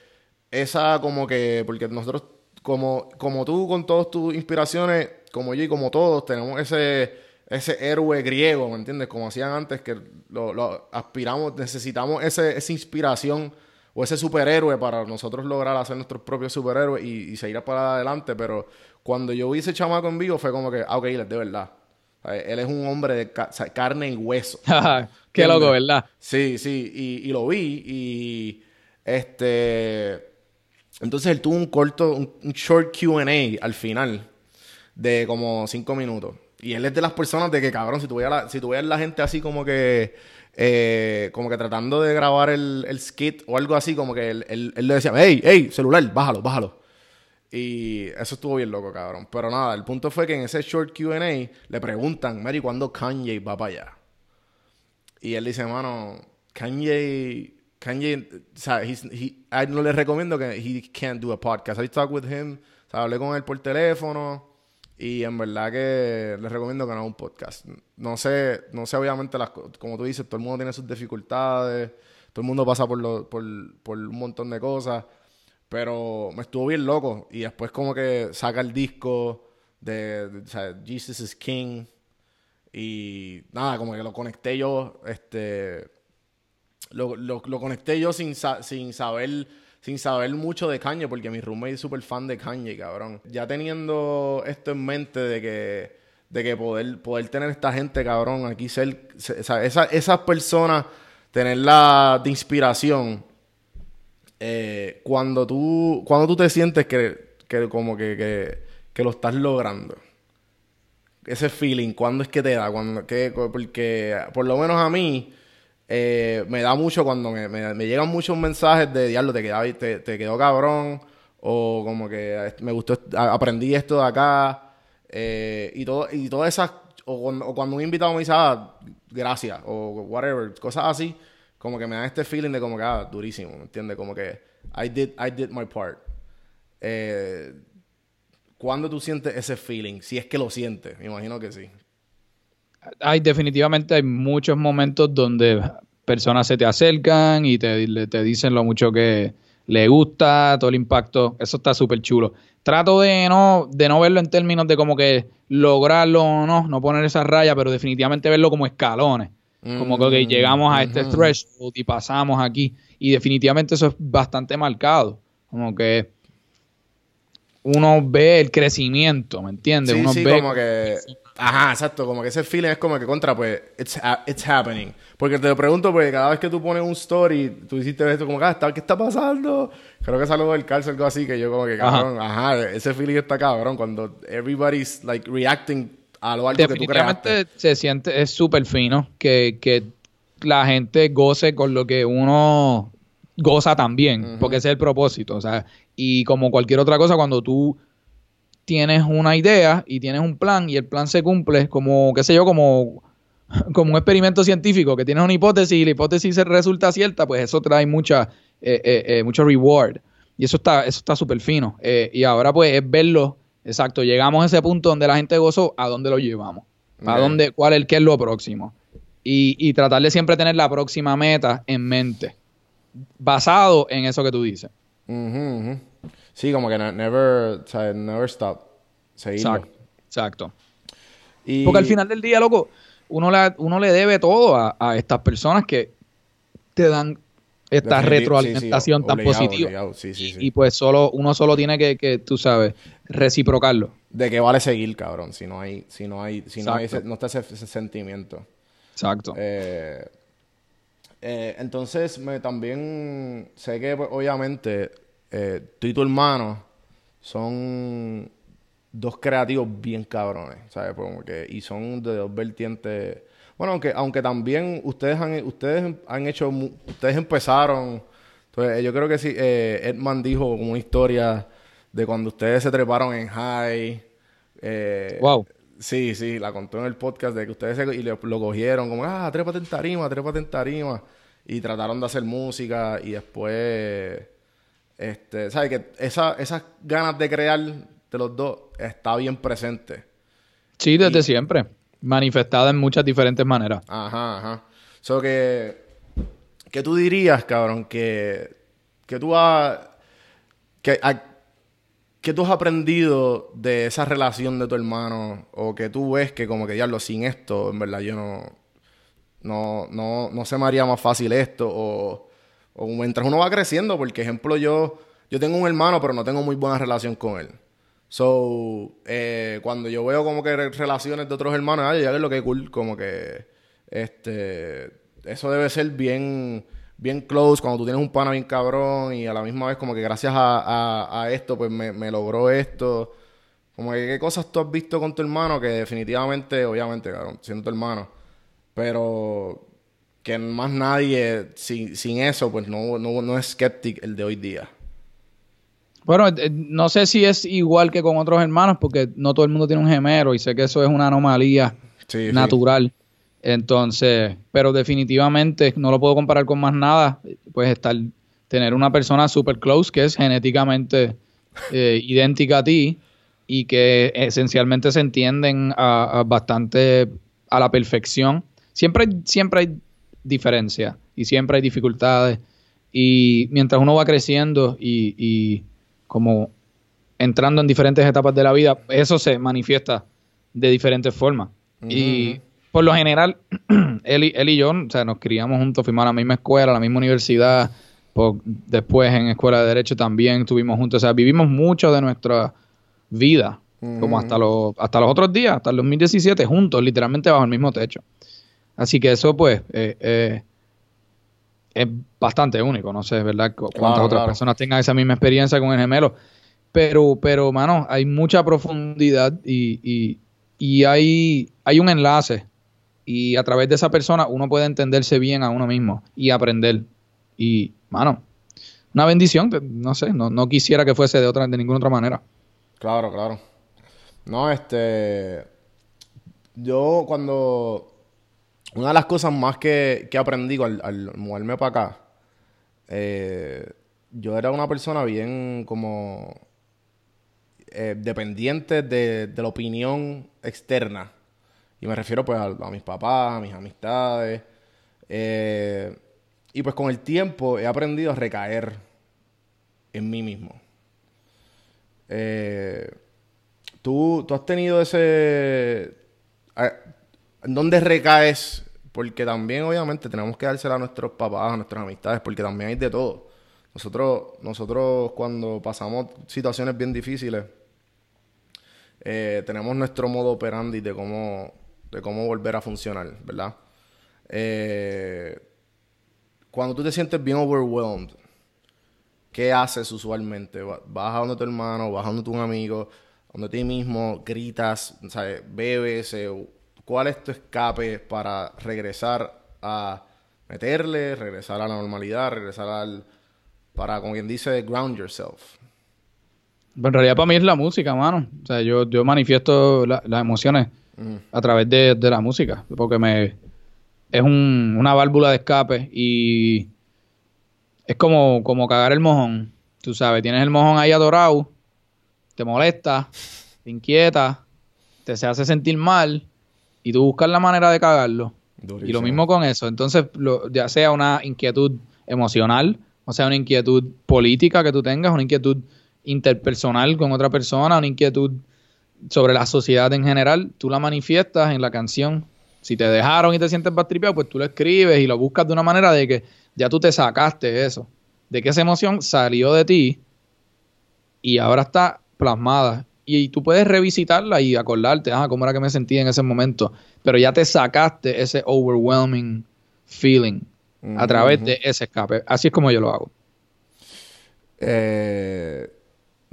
esa como que, porque nosotros, como, como tú con todas tus inspiraciones, como yo y como todos, tenemos ese, ese héroe griego, ¿me entiendes? Como hacían antes, que lo, aspiramos, necesitamos ese, esa inspiración o ese superhéroe para nosotros lograr hacer nuestros propios superhéroes y, y seguir para adelante, pero cuando yo vi ese chamaco en vivo fue como que, ah, ok, de verdad. Él es un hombre de carne y hueso.
Qué loco, ¿verdad?
Sí, sí, y, lo vi y este... Entonces él tuvo un corto, un, short QA al final de como cinco minutos. Y él es de las personas de que, cabrón, si tú veas la, si tú la gente así como que, eh, como que tratando de grabar el, el, skit o algo así, como que él, él, le decía, hey, hey, celular, bájalo, bájalo. Y eso estuvo bien loco, cabrón. Pero nada, el punto fue que en ese short QA le preguntan, Mary, ¿cuándo Kanye va para allá? Y él dice, mano, Kanye, Kanye, o sea, he, no le recomiendo que he can't do a podcast. I talked with him, o sea, hablé con él por teléfono y en verdad que le recomiendo que un podcast. No sé, no sé obviamente las como tú dices, todo el mundo tiene sus dificultades, todo el mundo pasa por, lo, por, por un montón de cosas, pero me estuvo bien loco y después como que saca el disco de, Jesus is King y nada, como que lo conecté yo, este, lo, lo, conecté yo sin, sin saber sin saber mucho de Kanye, porque mi roommate es súper fan de Kanye, cabrón. Ya teniendo esto en mente de que, de que poder, poder tener esta gente, cabrón, aquí ser, esa, esas personas, tenerla de inspiración, eh, cuando, tú, cuando tú te sientes que, que como que, que, que lo estás logrando ese feeling? ¿Cuándo es que te da? Cuando, que, porque por lo menos a mí eh, me da mucho cuando me, llegan muchos mensajes de diablo, te, te, te, quedó cabrón, o como que me gustó, aprendí esto de acá, eh, y, todo, y todas esas, o, cuando un invitado me dice, ah, gracias, o whatever, cosas así, como que me da este feeling de como que, ah, durísimo, ¿me entiendes? Como que I did, I did my part. Eh, ¿Cuándo tú sientes ese feeling? Si es que lo sientes, me imagino que sí.
Hay definitivamente hay muchos momentos donde personas se te acercan y te, te dicen lo mucho que le gusta todo el impacto, eso está súper chulo. Trato de no, de no verlo en términos de como que lograrlo o no, no poner esa raya, pero definitivamente verlo como escalones. Como que
Mm,
llegamos a este threshold y pasamos aquí. Y definitivamente eso es bastante marcado. Como que uno ve el crecimiento, ¿me entiendes?
Sí,
uno
sí,
ve
como que... Ajá, exacto, como que ese feeling es como que contra, pues, it's, ha- it's happening. Porque te lo pregunto, porque cada vez que tú pones un story, tú hiciste esto como, ah, está- ¿qué está pasando? Creo que salió del cárcel algo así, que yo como que, cabrón, ajá, ese feeling está cabrón, cuando everybody's, like, reacting a lo alto que tú creaste.
se siente, es súper fino que, que la gente goce con lo que uno goza también, porque ese es el propósito, o sea, y como cualquier otra cosa, cuando tú tienes una idea y tienes un plan y el plan se cumple, como, qué sé yo, como, como un experimento científico, que tienes una hipótesis y la hipótesis se resulta cierta, pues eso trae mucha, eh, eh, eh, mucho reward. Y eso está eso está súper fino. Eh, y ahora pues es verlo, exacto, llegamos a ese punto donde la gente gozó, ¿a dónde lo llevamos? ¿A
Ok.
dónde, cuál es, qué es lo próximo? Y, y tratar de siempre tener la próxima meta en mente, basado en eso que tú dices.
Ujú. Sí, como que ne- never, o sea, never stop. Seguirlo.
Exacto. Exacto.
Y-
Porque al final del día, loco, uno, la- uno le debe todo a, a estas personas que te dan esta
Definitivo,
retroalimentación
sí, sí,
tan positiva.
obligado, sí, sí,
y,
sí.
y pues solo uno solo tiene que, que, tú sabes, reciprocarlo.
De qué vale seguir, cabrón, si no hay, si no hay, si no hay ese- no está ese, ese sentimiento.
Exacto.
Eh, eh, entonces, me, también sé que, pues, obviamente, eh, tú y tu hermano son dos creativos bien cabrones, ¿sabes? Como que, y son de dos vertientes. Bueno, aunque, aunque también ustedes han, ustedes han hecho, ustedes empezaron. Entonces, yo creo que sí, eh, Edman dijo una historia de cuando ustedes se treparon en high. eh,
Wow.
Sí, sí, la contó en el podcast de que ustedes se- y le- lo cogieron como, ah, trépate en tarima, trépate en tarima. Y trataron de hacer música y después, este, ¿sabes? Que esa, esas ganas de crear de los dos está bien presente.
Sí, desde siempre. Manifestada en muchas diferentes maneras.
Ajá, ajá. So que, que tú dirías, cabrón, que, que tú has, que, a- que tú has aprendido de esa relación de tu hermano o que tú ves que como que diablo sin esto, en verdad yo no, no, no, no se me haría más fácil esto o, mientras uno va creciendo, porque ejemplo yo, yo tengo un hermano pero no tengo muy buena relación con él. So, eh, cuando yo veo como que re- relaciones de otros hermanos, ay, ya ves lo que cool, como que este eso debe ser bien bien close cuando tú tienes un pana bien cabrón y a la misma vez como que gracias a, a- a esto pues me, me logró esto. Como que qué cosas tú has visto con tu hermano que definitivamente, obviamente, cabrón, siendo tu hermano, pero que más nadie sin, sin eso pues no, no, no es skeptic el de hoy día.
Bueno, eh, no sé si es igual que con otros hermanos, porque no todo el mundo tiene un gemelo y sé que eso es una anomalía
Sí, sí.
Entonces, pero definitivamente no lo puedo comparar con más nada. Pues estar, tener una persona super close que es genéticamente eh, idéntica a ti y que esencialmente se entienden a, bastante a la perfección. Siempre siempre hay diferencias y siempre hay dificultades. Y mientras uno va creciendo y, y como entrando en diferentes etapas de la vida, eso se manifiesta de diferentes formas. Y por lo general, él y, él y yo, o sea, nos criamos juntos, fuimos a la misma escuela, a la misma universidad, por- después en escuela de derecho también estuvimos juntos, o sea, vivimos mucho de nuestra vida, como hasta los, hasta los otros días, hasta el 2017, juntos, literalmente bajo el mismo techo. Así que eso, pues, eh, eh, es bastante único. No sé, ¿verdad? Cu- Cuántas
Claro,
otras
claro.
personas tengan esa misma experiencia con el gemelo. Pero, pero, mano, hay mucha profundidad y, y, y hay, hay un enlace. Y a través de esa persona uno puede entenderse bien a uno mismo y aprender. Y, mano, una bendición. No sé, no, no quisiera que fuese de otra, de ninguna otra manera.
Claro, claro. No, este. Yo cuando. Una de las cosas más que, que aprendí al, al moverme para acá. eh, yo era una persona bien como. eh, dependiente de, de la opinión externa. Y me refiero pues a, mis papás, a mis amistades. eh, y pues con el tiempo he aprendido a recaer en mí mismo. Eh, ¿tú, tú has tenido ese... ¿En dónde recaes? Porque también, obviamente, tenemos que dársela a nuestros papás, a nuestras amistades, porque también hay de todo. Nosotros, nosotros cuando pasamos situaciones bien difíciles, eh, tenemos nuestro modo operandi de cómo, de cómo volver a funcionar, ¿verdad? Eh, cuando tú te sientes bien overwhelmed, ¿qué haces usualmente? Vas a donde tu hermano, vas a donde tu amigo, donde ti mismo, gritas, ¿sabes? bebes. Eh, ¿Cuál es tu escape para regresar a meterle, regresar a la normalidad, regresar al. para, como quien dice, ground yourself?
En realidad, para mí es la música, mano. O sea, yo, yo manifiesto las emociones a través de, de la música, porque me es un, una válvula de escape y es como, como cagar el mojón. Tú sabes, tienes el mojón ahí adorado, te molesta, te inquieta, te se hace sentir mal y tú buscas la manera de cagarlo. Y lo mismo con eso. Entonces, ya sea una inquietud emocional, o sea, una inquietud política que tú tengas, una inquietud interpersonal con otra persona, una inquietud sobre la sociedad en general, tú la manifiestas en la canción si te dejaron y te sientes más pues tú lo escribes y lo buscas de una manera de que ya tú te sacaste eso. De que esa emoción salió de ti y ahora está plasmada. Y, tú puedes revisitarla y acordarte, ah, cómo era que me sentí en ese momento. Pero ya te sacaste ese overwhelming feeling a través de ese escape. Así es como yo lo hago.
Eh,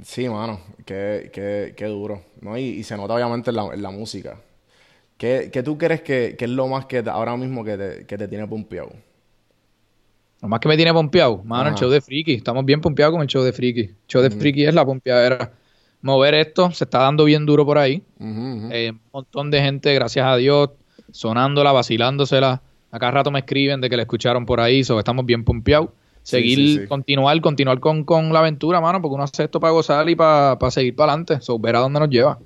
sí, mano, qué, qué, qué duro. ¿no? Y, se nota obviamente en la música. ¿Qué, tú crees que, es lo más que ahora mismo que te, que te tiene pompeado?
Lo más que me tiene pompeado, mano, el show de Friki. Estamos bien pompeados con el show de Friki. El show de Friki es la pompeadera. Mover esto se está dando bien duro por ahí. Eh, un montón de gente, gracias a Dios, sonándola, vacilándosela. Acá rato me escriben de que la escucharon por ahí, so estamos bien pompeados. Seguir, continuar, continuar con, la aventura, mano, porque uno hace esto para gozar y para, seguir para adelante. So, ver a dónde nos lleva.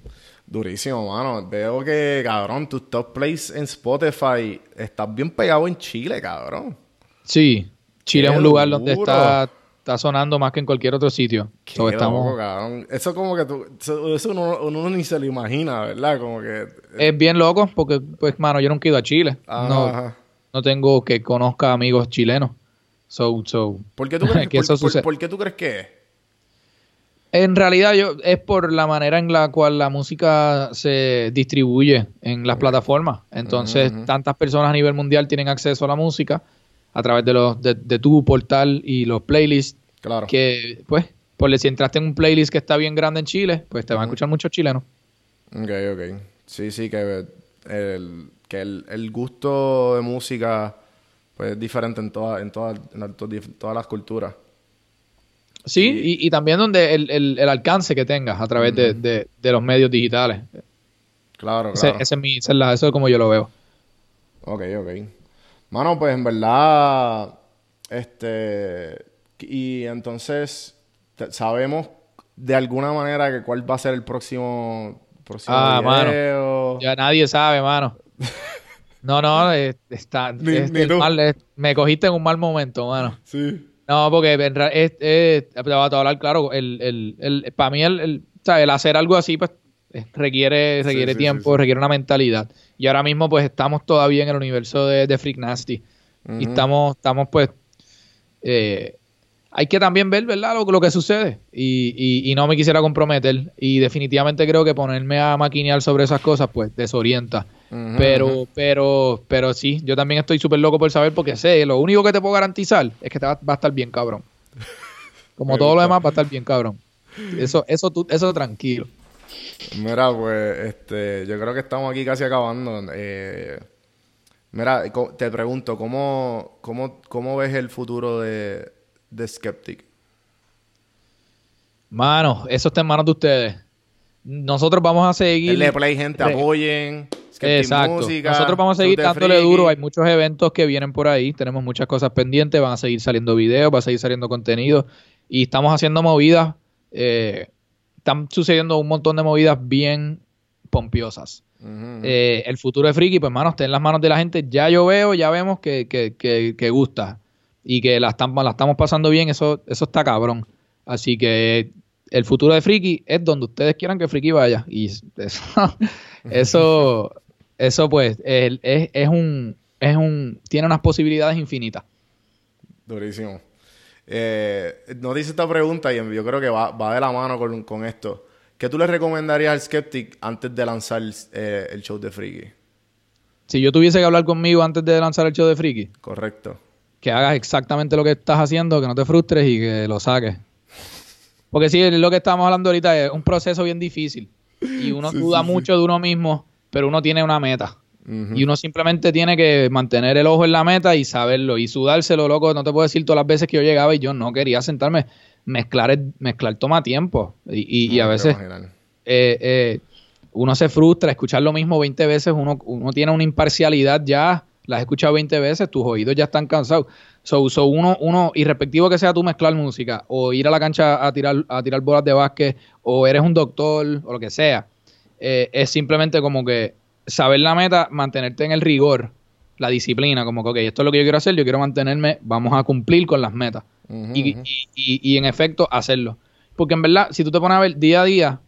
Durísimo, mano. Veo que, cabrón, tus top plays en Spotify estás bien pegado en Chile, cabrón.
Sí, Chile es un lugar donde está, está sonando más que en cualquier otro sitio.
estamos... cabrón. Eso como que tú, eso uno, ni se lo imagina, ¿verdad? Como que...
Es bien loco porque, pues, mano, yo nunca he ido a Chile. No, no tengo que conozca amigos chilenos. So, so...
¿Por qué tú crees que, eso sucede? ¿Por qué tú crees que es?
En realidad yo es por la manera en la cual la música se distribuye en las plataformas. Entonces, tantas personas a nivel mundial tienen acceso a la música a través de los de, tu portal y los playlists. Claro. Que, pues, por si entraste en un playlist que está bien grande en Chile, pues te van a escuchar muchos chilenos.
Ok, ok. Sí, sí, que el, que el, gusto de música pues, es diferente en, toda, en, toda, en todas las culturas.
Sí, y, también donde el, alcance que tengas a través de, los medios digitales.
Claro, claro.
Ese, es mi, eso es como yo lo veo.
Ok, ok. Mano, pues en verdad, este, y entonces sabemos de alguna manera que cuál va a ser el próximo, próximo
ah, Mano. Ya nadie sabe, mano. No, no, eh, está, me cogiste en un mal momento, mano.
Sí.
No, porque es, es, te voy a hablar claro, el, el, el, para mí el, el, el hacer algo así pues requiere, requiere tiempo, requiere una mentalidad. Y ahora mismo pues estamos todavía en el universo de, de Freak Nasty. Y estamos, estamos pues... Eh, hay que también ver, ¿verdad? Lo, lo que sucede. Y, y, no me quisiera comprometer. Y definitivamente creo que ponerme a maquinear sobre esas cosas pues desorienta pero, pero, pero sí, yo también estoy súper loco por saber porque sé, lo único que te puedo garantizar es que te va, a estar bien cabrón. Como todo lo demás va a estar bien cabrón. Eso, eso, tú, eso tranquilo.
Mira, pues, este, yo creo que estamos aquí casi acabando. Eh, mira, te pregunto, ¿cómo, cómo, cómo ves el futuro de, de Skeptic?
Mano, eso está en manos de ustedes. Nosotros vamos a seguir.
El play, gente, apoyen.
Exacto. Nosotros vamos a seguir dándole duro. Hay muchos eventos que vienen por ahí. Tenemos muchas cosas pendientes. Van a seguir saliendo videos, va a seguir saliendo contenido. Y estamos haciendo movidas. Eh, están sucediendo un montón de movidas bien pompiosas. Eh, el futuro de Friki, pues, hermano, está en las manos de la gente. Ya yo veo, ya vemos que, que, que, gusta. Y que la, estamos, la estamos pasando bien. Eso, eso está cabrón. Así que el futuro de Friki es donde ustedes quieran que Friki vaya. Y eso, eso, eso pues, es, es, un, es un, tiene unas posibilidades infinitas.
Durísimo. Eh, nos dice esta pregunta y yo creo que va, va de la mano con, con, esto. ¿Qué tú le recomendarías al Skeptic antes de lanzar eh, el show de Friki?
Si yo tuviese que hablar conmigo antes de lanzar el show de Friki.
Correcto.
Que hagas exactamente lo que estás haciendo, que no te frustres y que lo saques. Porque sí, lo que estamos hablando ahorita es un proceso bien difícil. Y uno duda mucho de uno mismo, pero uno tiene una meta. Y uno simplemente tiene que mantener el ojo en la meta y saberlo. Y sudárselo, loco. No te puedo decir todas las veces que yo llegaba y yo no quería sentarme. Mezclar, mezclar toma tiempo. Y, a veces eh, eh, uno se frustra. Escuchar lo mismo 20 veces, uno, uno tiene una imparcialidad ya. Las has escuchado 20 veces, tus oídos ya están cansados. So, so uno, uno, irrespectivo que sea tú mezclar música, o ir a la cancha a tirar, a tirar bolas de básquet, o eres un doctor, o lo que sea, eh, es simplemente como que saber la meta, mantenerte en el rigor, la disciplina, como que, ok, esto es lo que yo quiero hacer, yo quiero mantenerme, vamos a cumplir con las metas. y, y, en efecto, hacerlo. Porque en verdad, si tú te pones a ver día a día,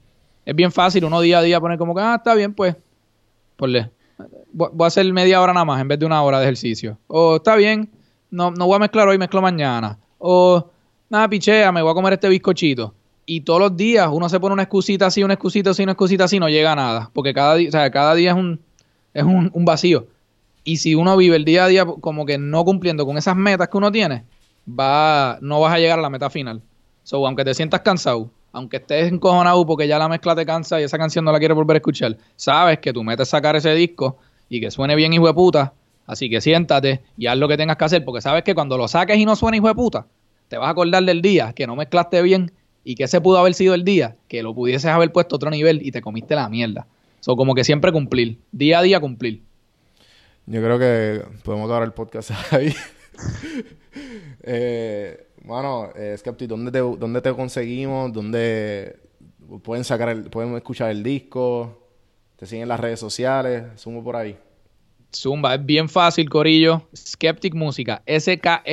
es bien fácil uno día a día poner como que, ah, está bien, pues, ponle, voy a hacer media hora nada más en vez de una hora de ejercicio. O está bien, no, no voy a mezclar hoy, mezclo mañana. O, nada, pichea, me voy a comer este bizcochito. Y todos los días uno se pone una excusita así, una excusita así, una excusita así, no llega a nada. Porque cada día, o sea, cada día es un, es un, vacío. Y si uno vive el día a día como que no cumpliendo con esas metas que uno tiene, va, no vas a llegar a la meta final. So, aunque te sientas cansado, aunque estés encojonado porque ya la mezcla te cansa y esa canción no la quieres volver a escuchar, sabes que tu meta es sacar ese disco y que suene bien hijo de puta Así que siéntate y haz lo que tengas que hacer, porque sabes que cuando lo saques y no suena hijo de puta, te vas a acordar del día que no mezclaste bien y que ese pudo haber sido el día que lo pudieses haber puesto a otro nivel y te comiste la mierda. So, como que siempre cumplir, día a día cumplir.
Yo creo que podemos acabar el podcast ahí. eh, bueno, eh, Skepti, ¿dónde te, ¿dónde te conseguimos? ¿Dónde pueden sacar el, pueden escuchar el disco? ¿Te siguen en las redes sociales? Sumo por ahí.
Zumba, es bien fácil, Corillo. Skeptic Música, S-K-E-P-T-I-C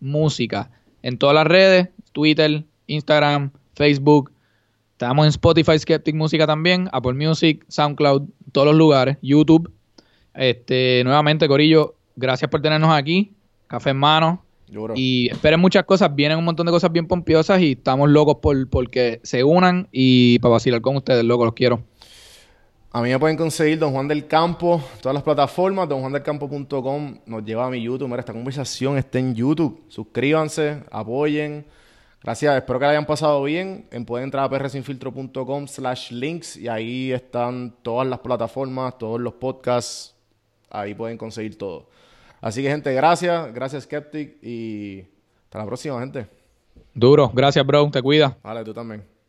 Música. En todas las redes, Twitter, Instagram, Facebook. Estamos en Spotify, Skeptic Música también, Apple Music, SoundCloud, todos los lugares, YouTube. Este, nuevamente, Corillo, gracias por tenernos aquí. Café en mano. Y esperen muchas cosas, vienen un montón de cosas bien pompiosas y estamos locos por, por que se unan y para vacilar con ustedes, locos, los quiero.
A mí me pueden conseguir Don Juan del Campo, todas las plataformas, donjuandelcampo.com, nos lleva a mi YouTube. Mira, esta conversación está en YouTube. Suscríbanse, apoyen. Gracias, espero que la hayan pasado bien. Pueden entrar a prsinfiltro.com slash links y ahí están todas las plataformas, todos los podcasts. Ahí pueden conseguir todo. Así que, gente, gracias. Gracias, Skeptic. Y hasta la próxima, gente.
Duro. Gracias, bro. Te cuida.
Vale, tú también.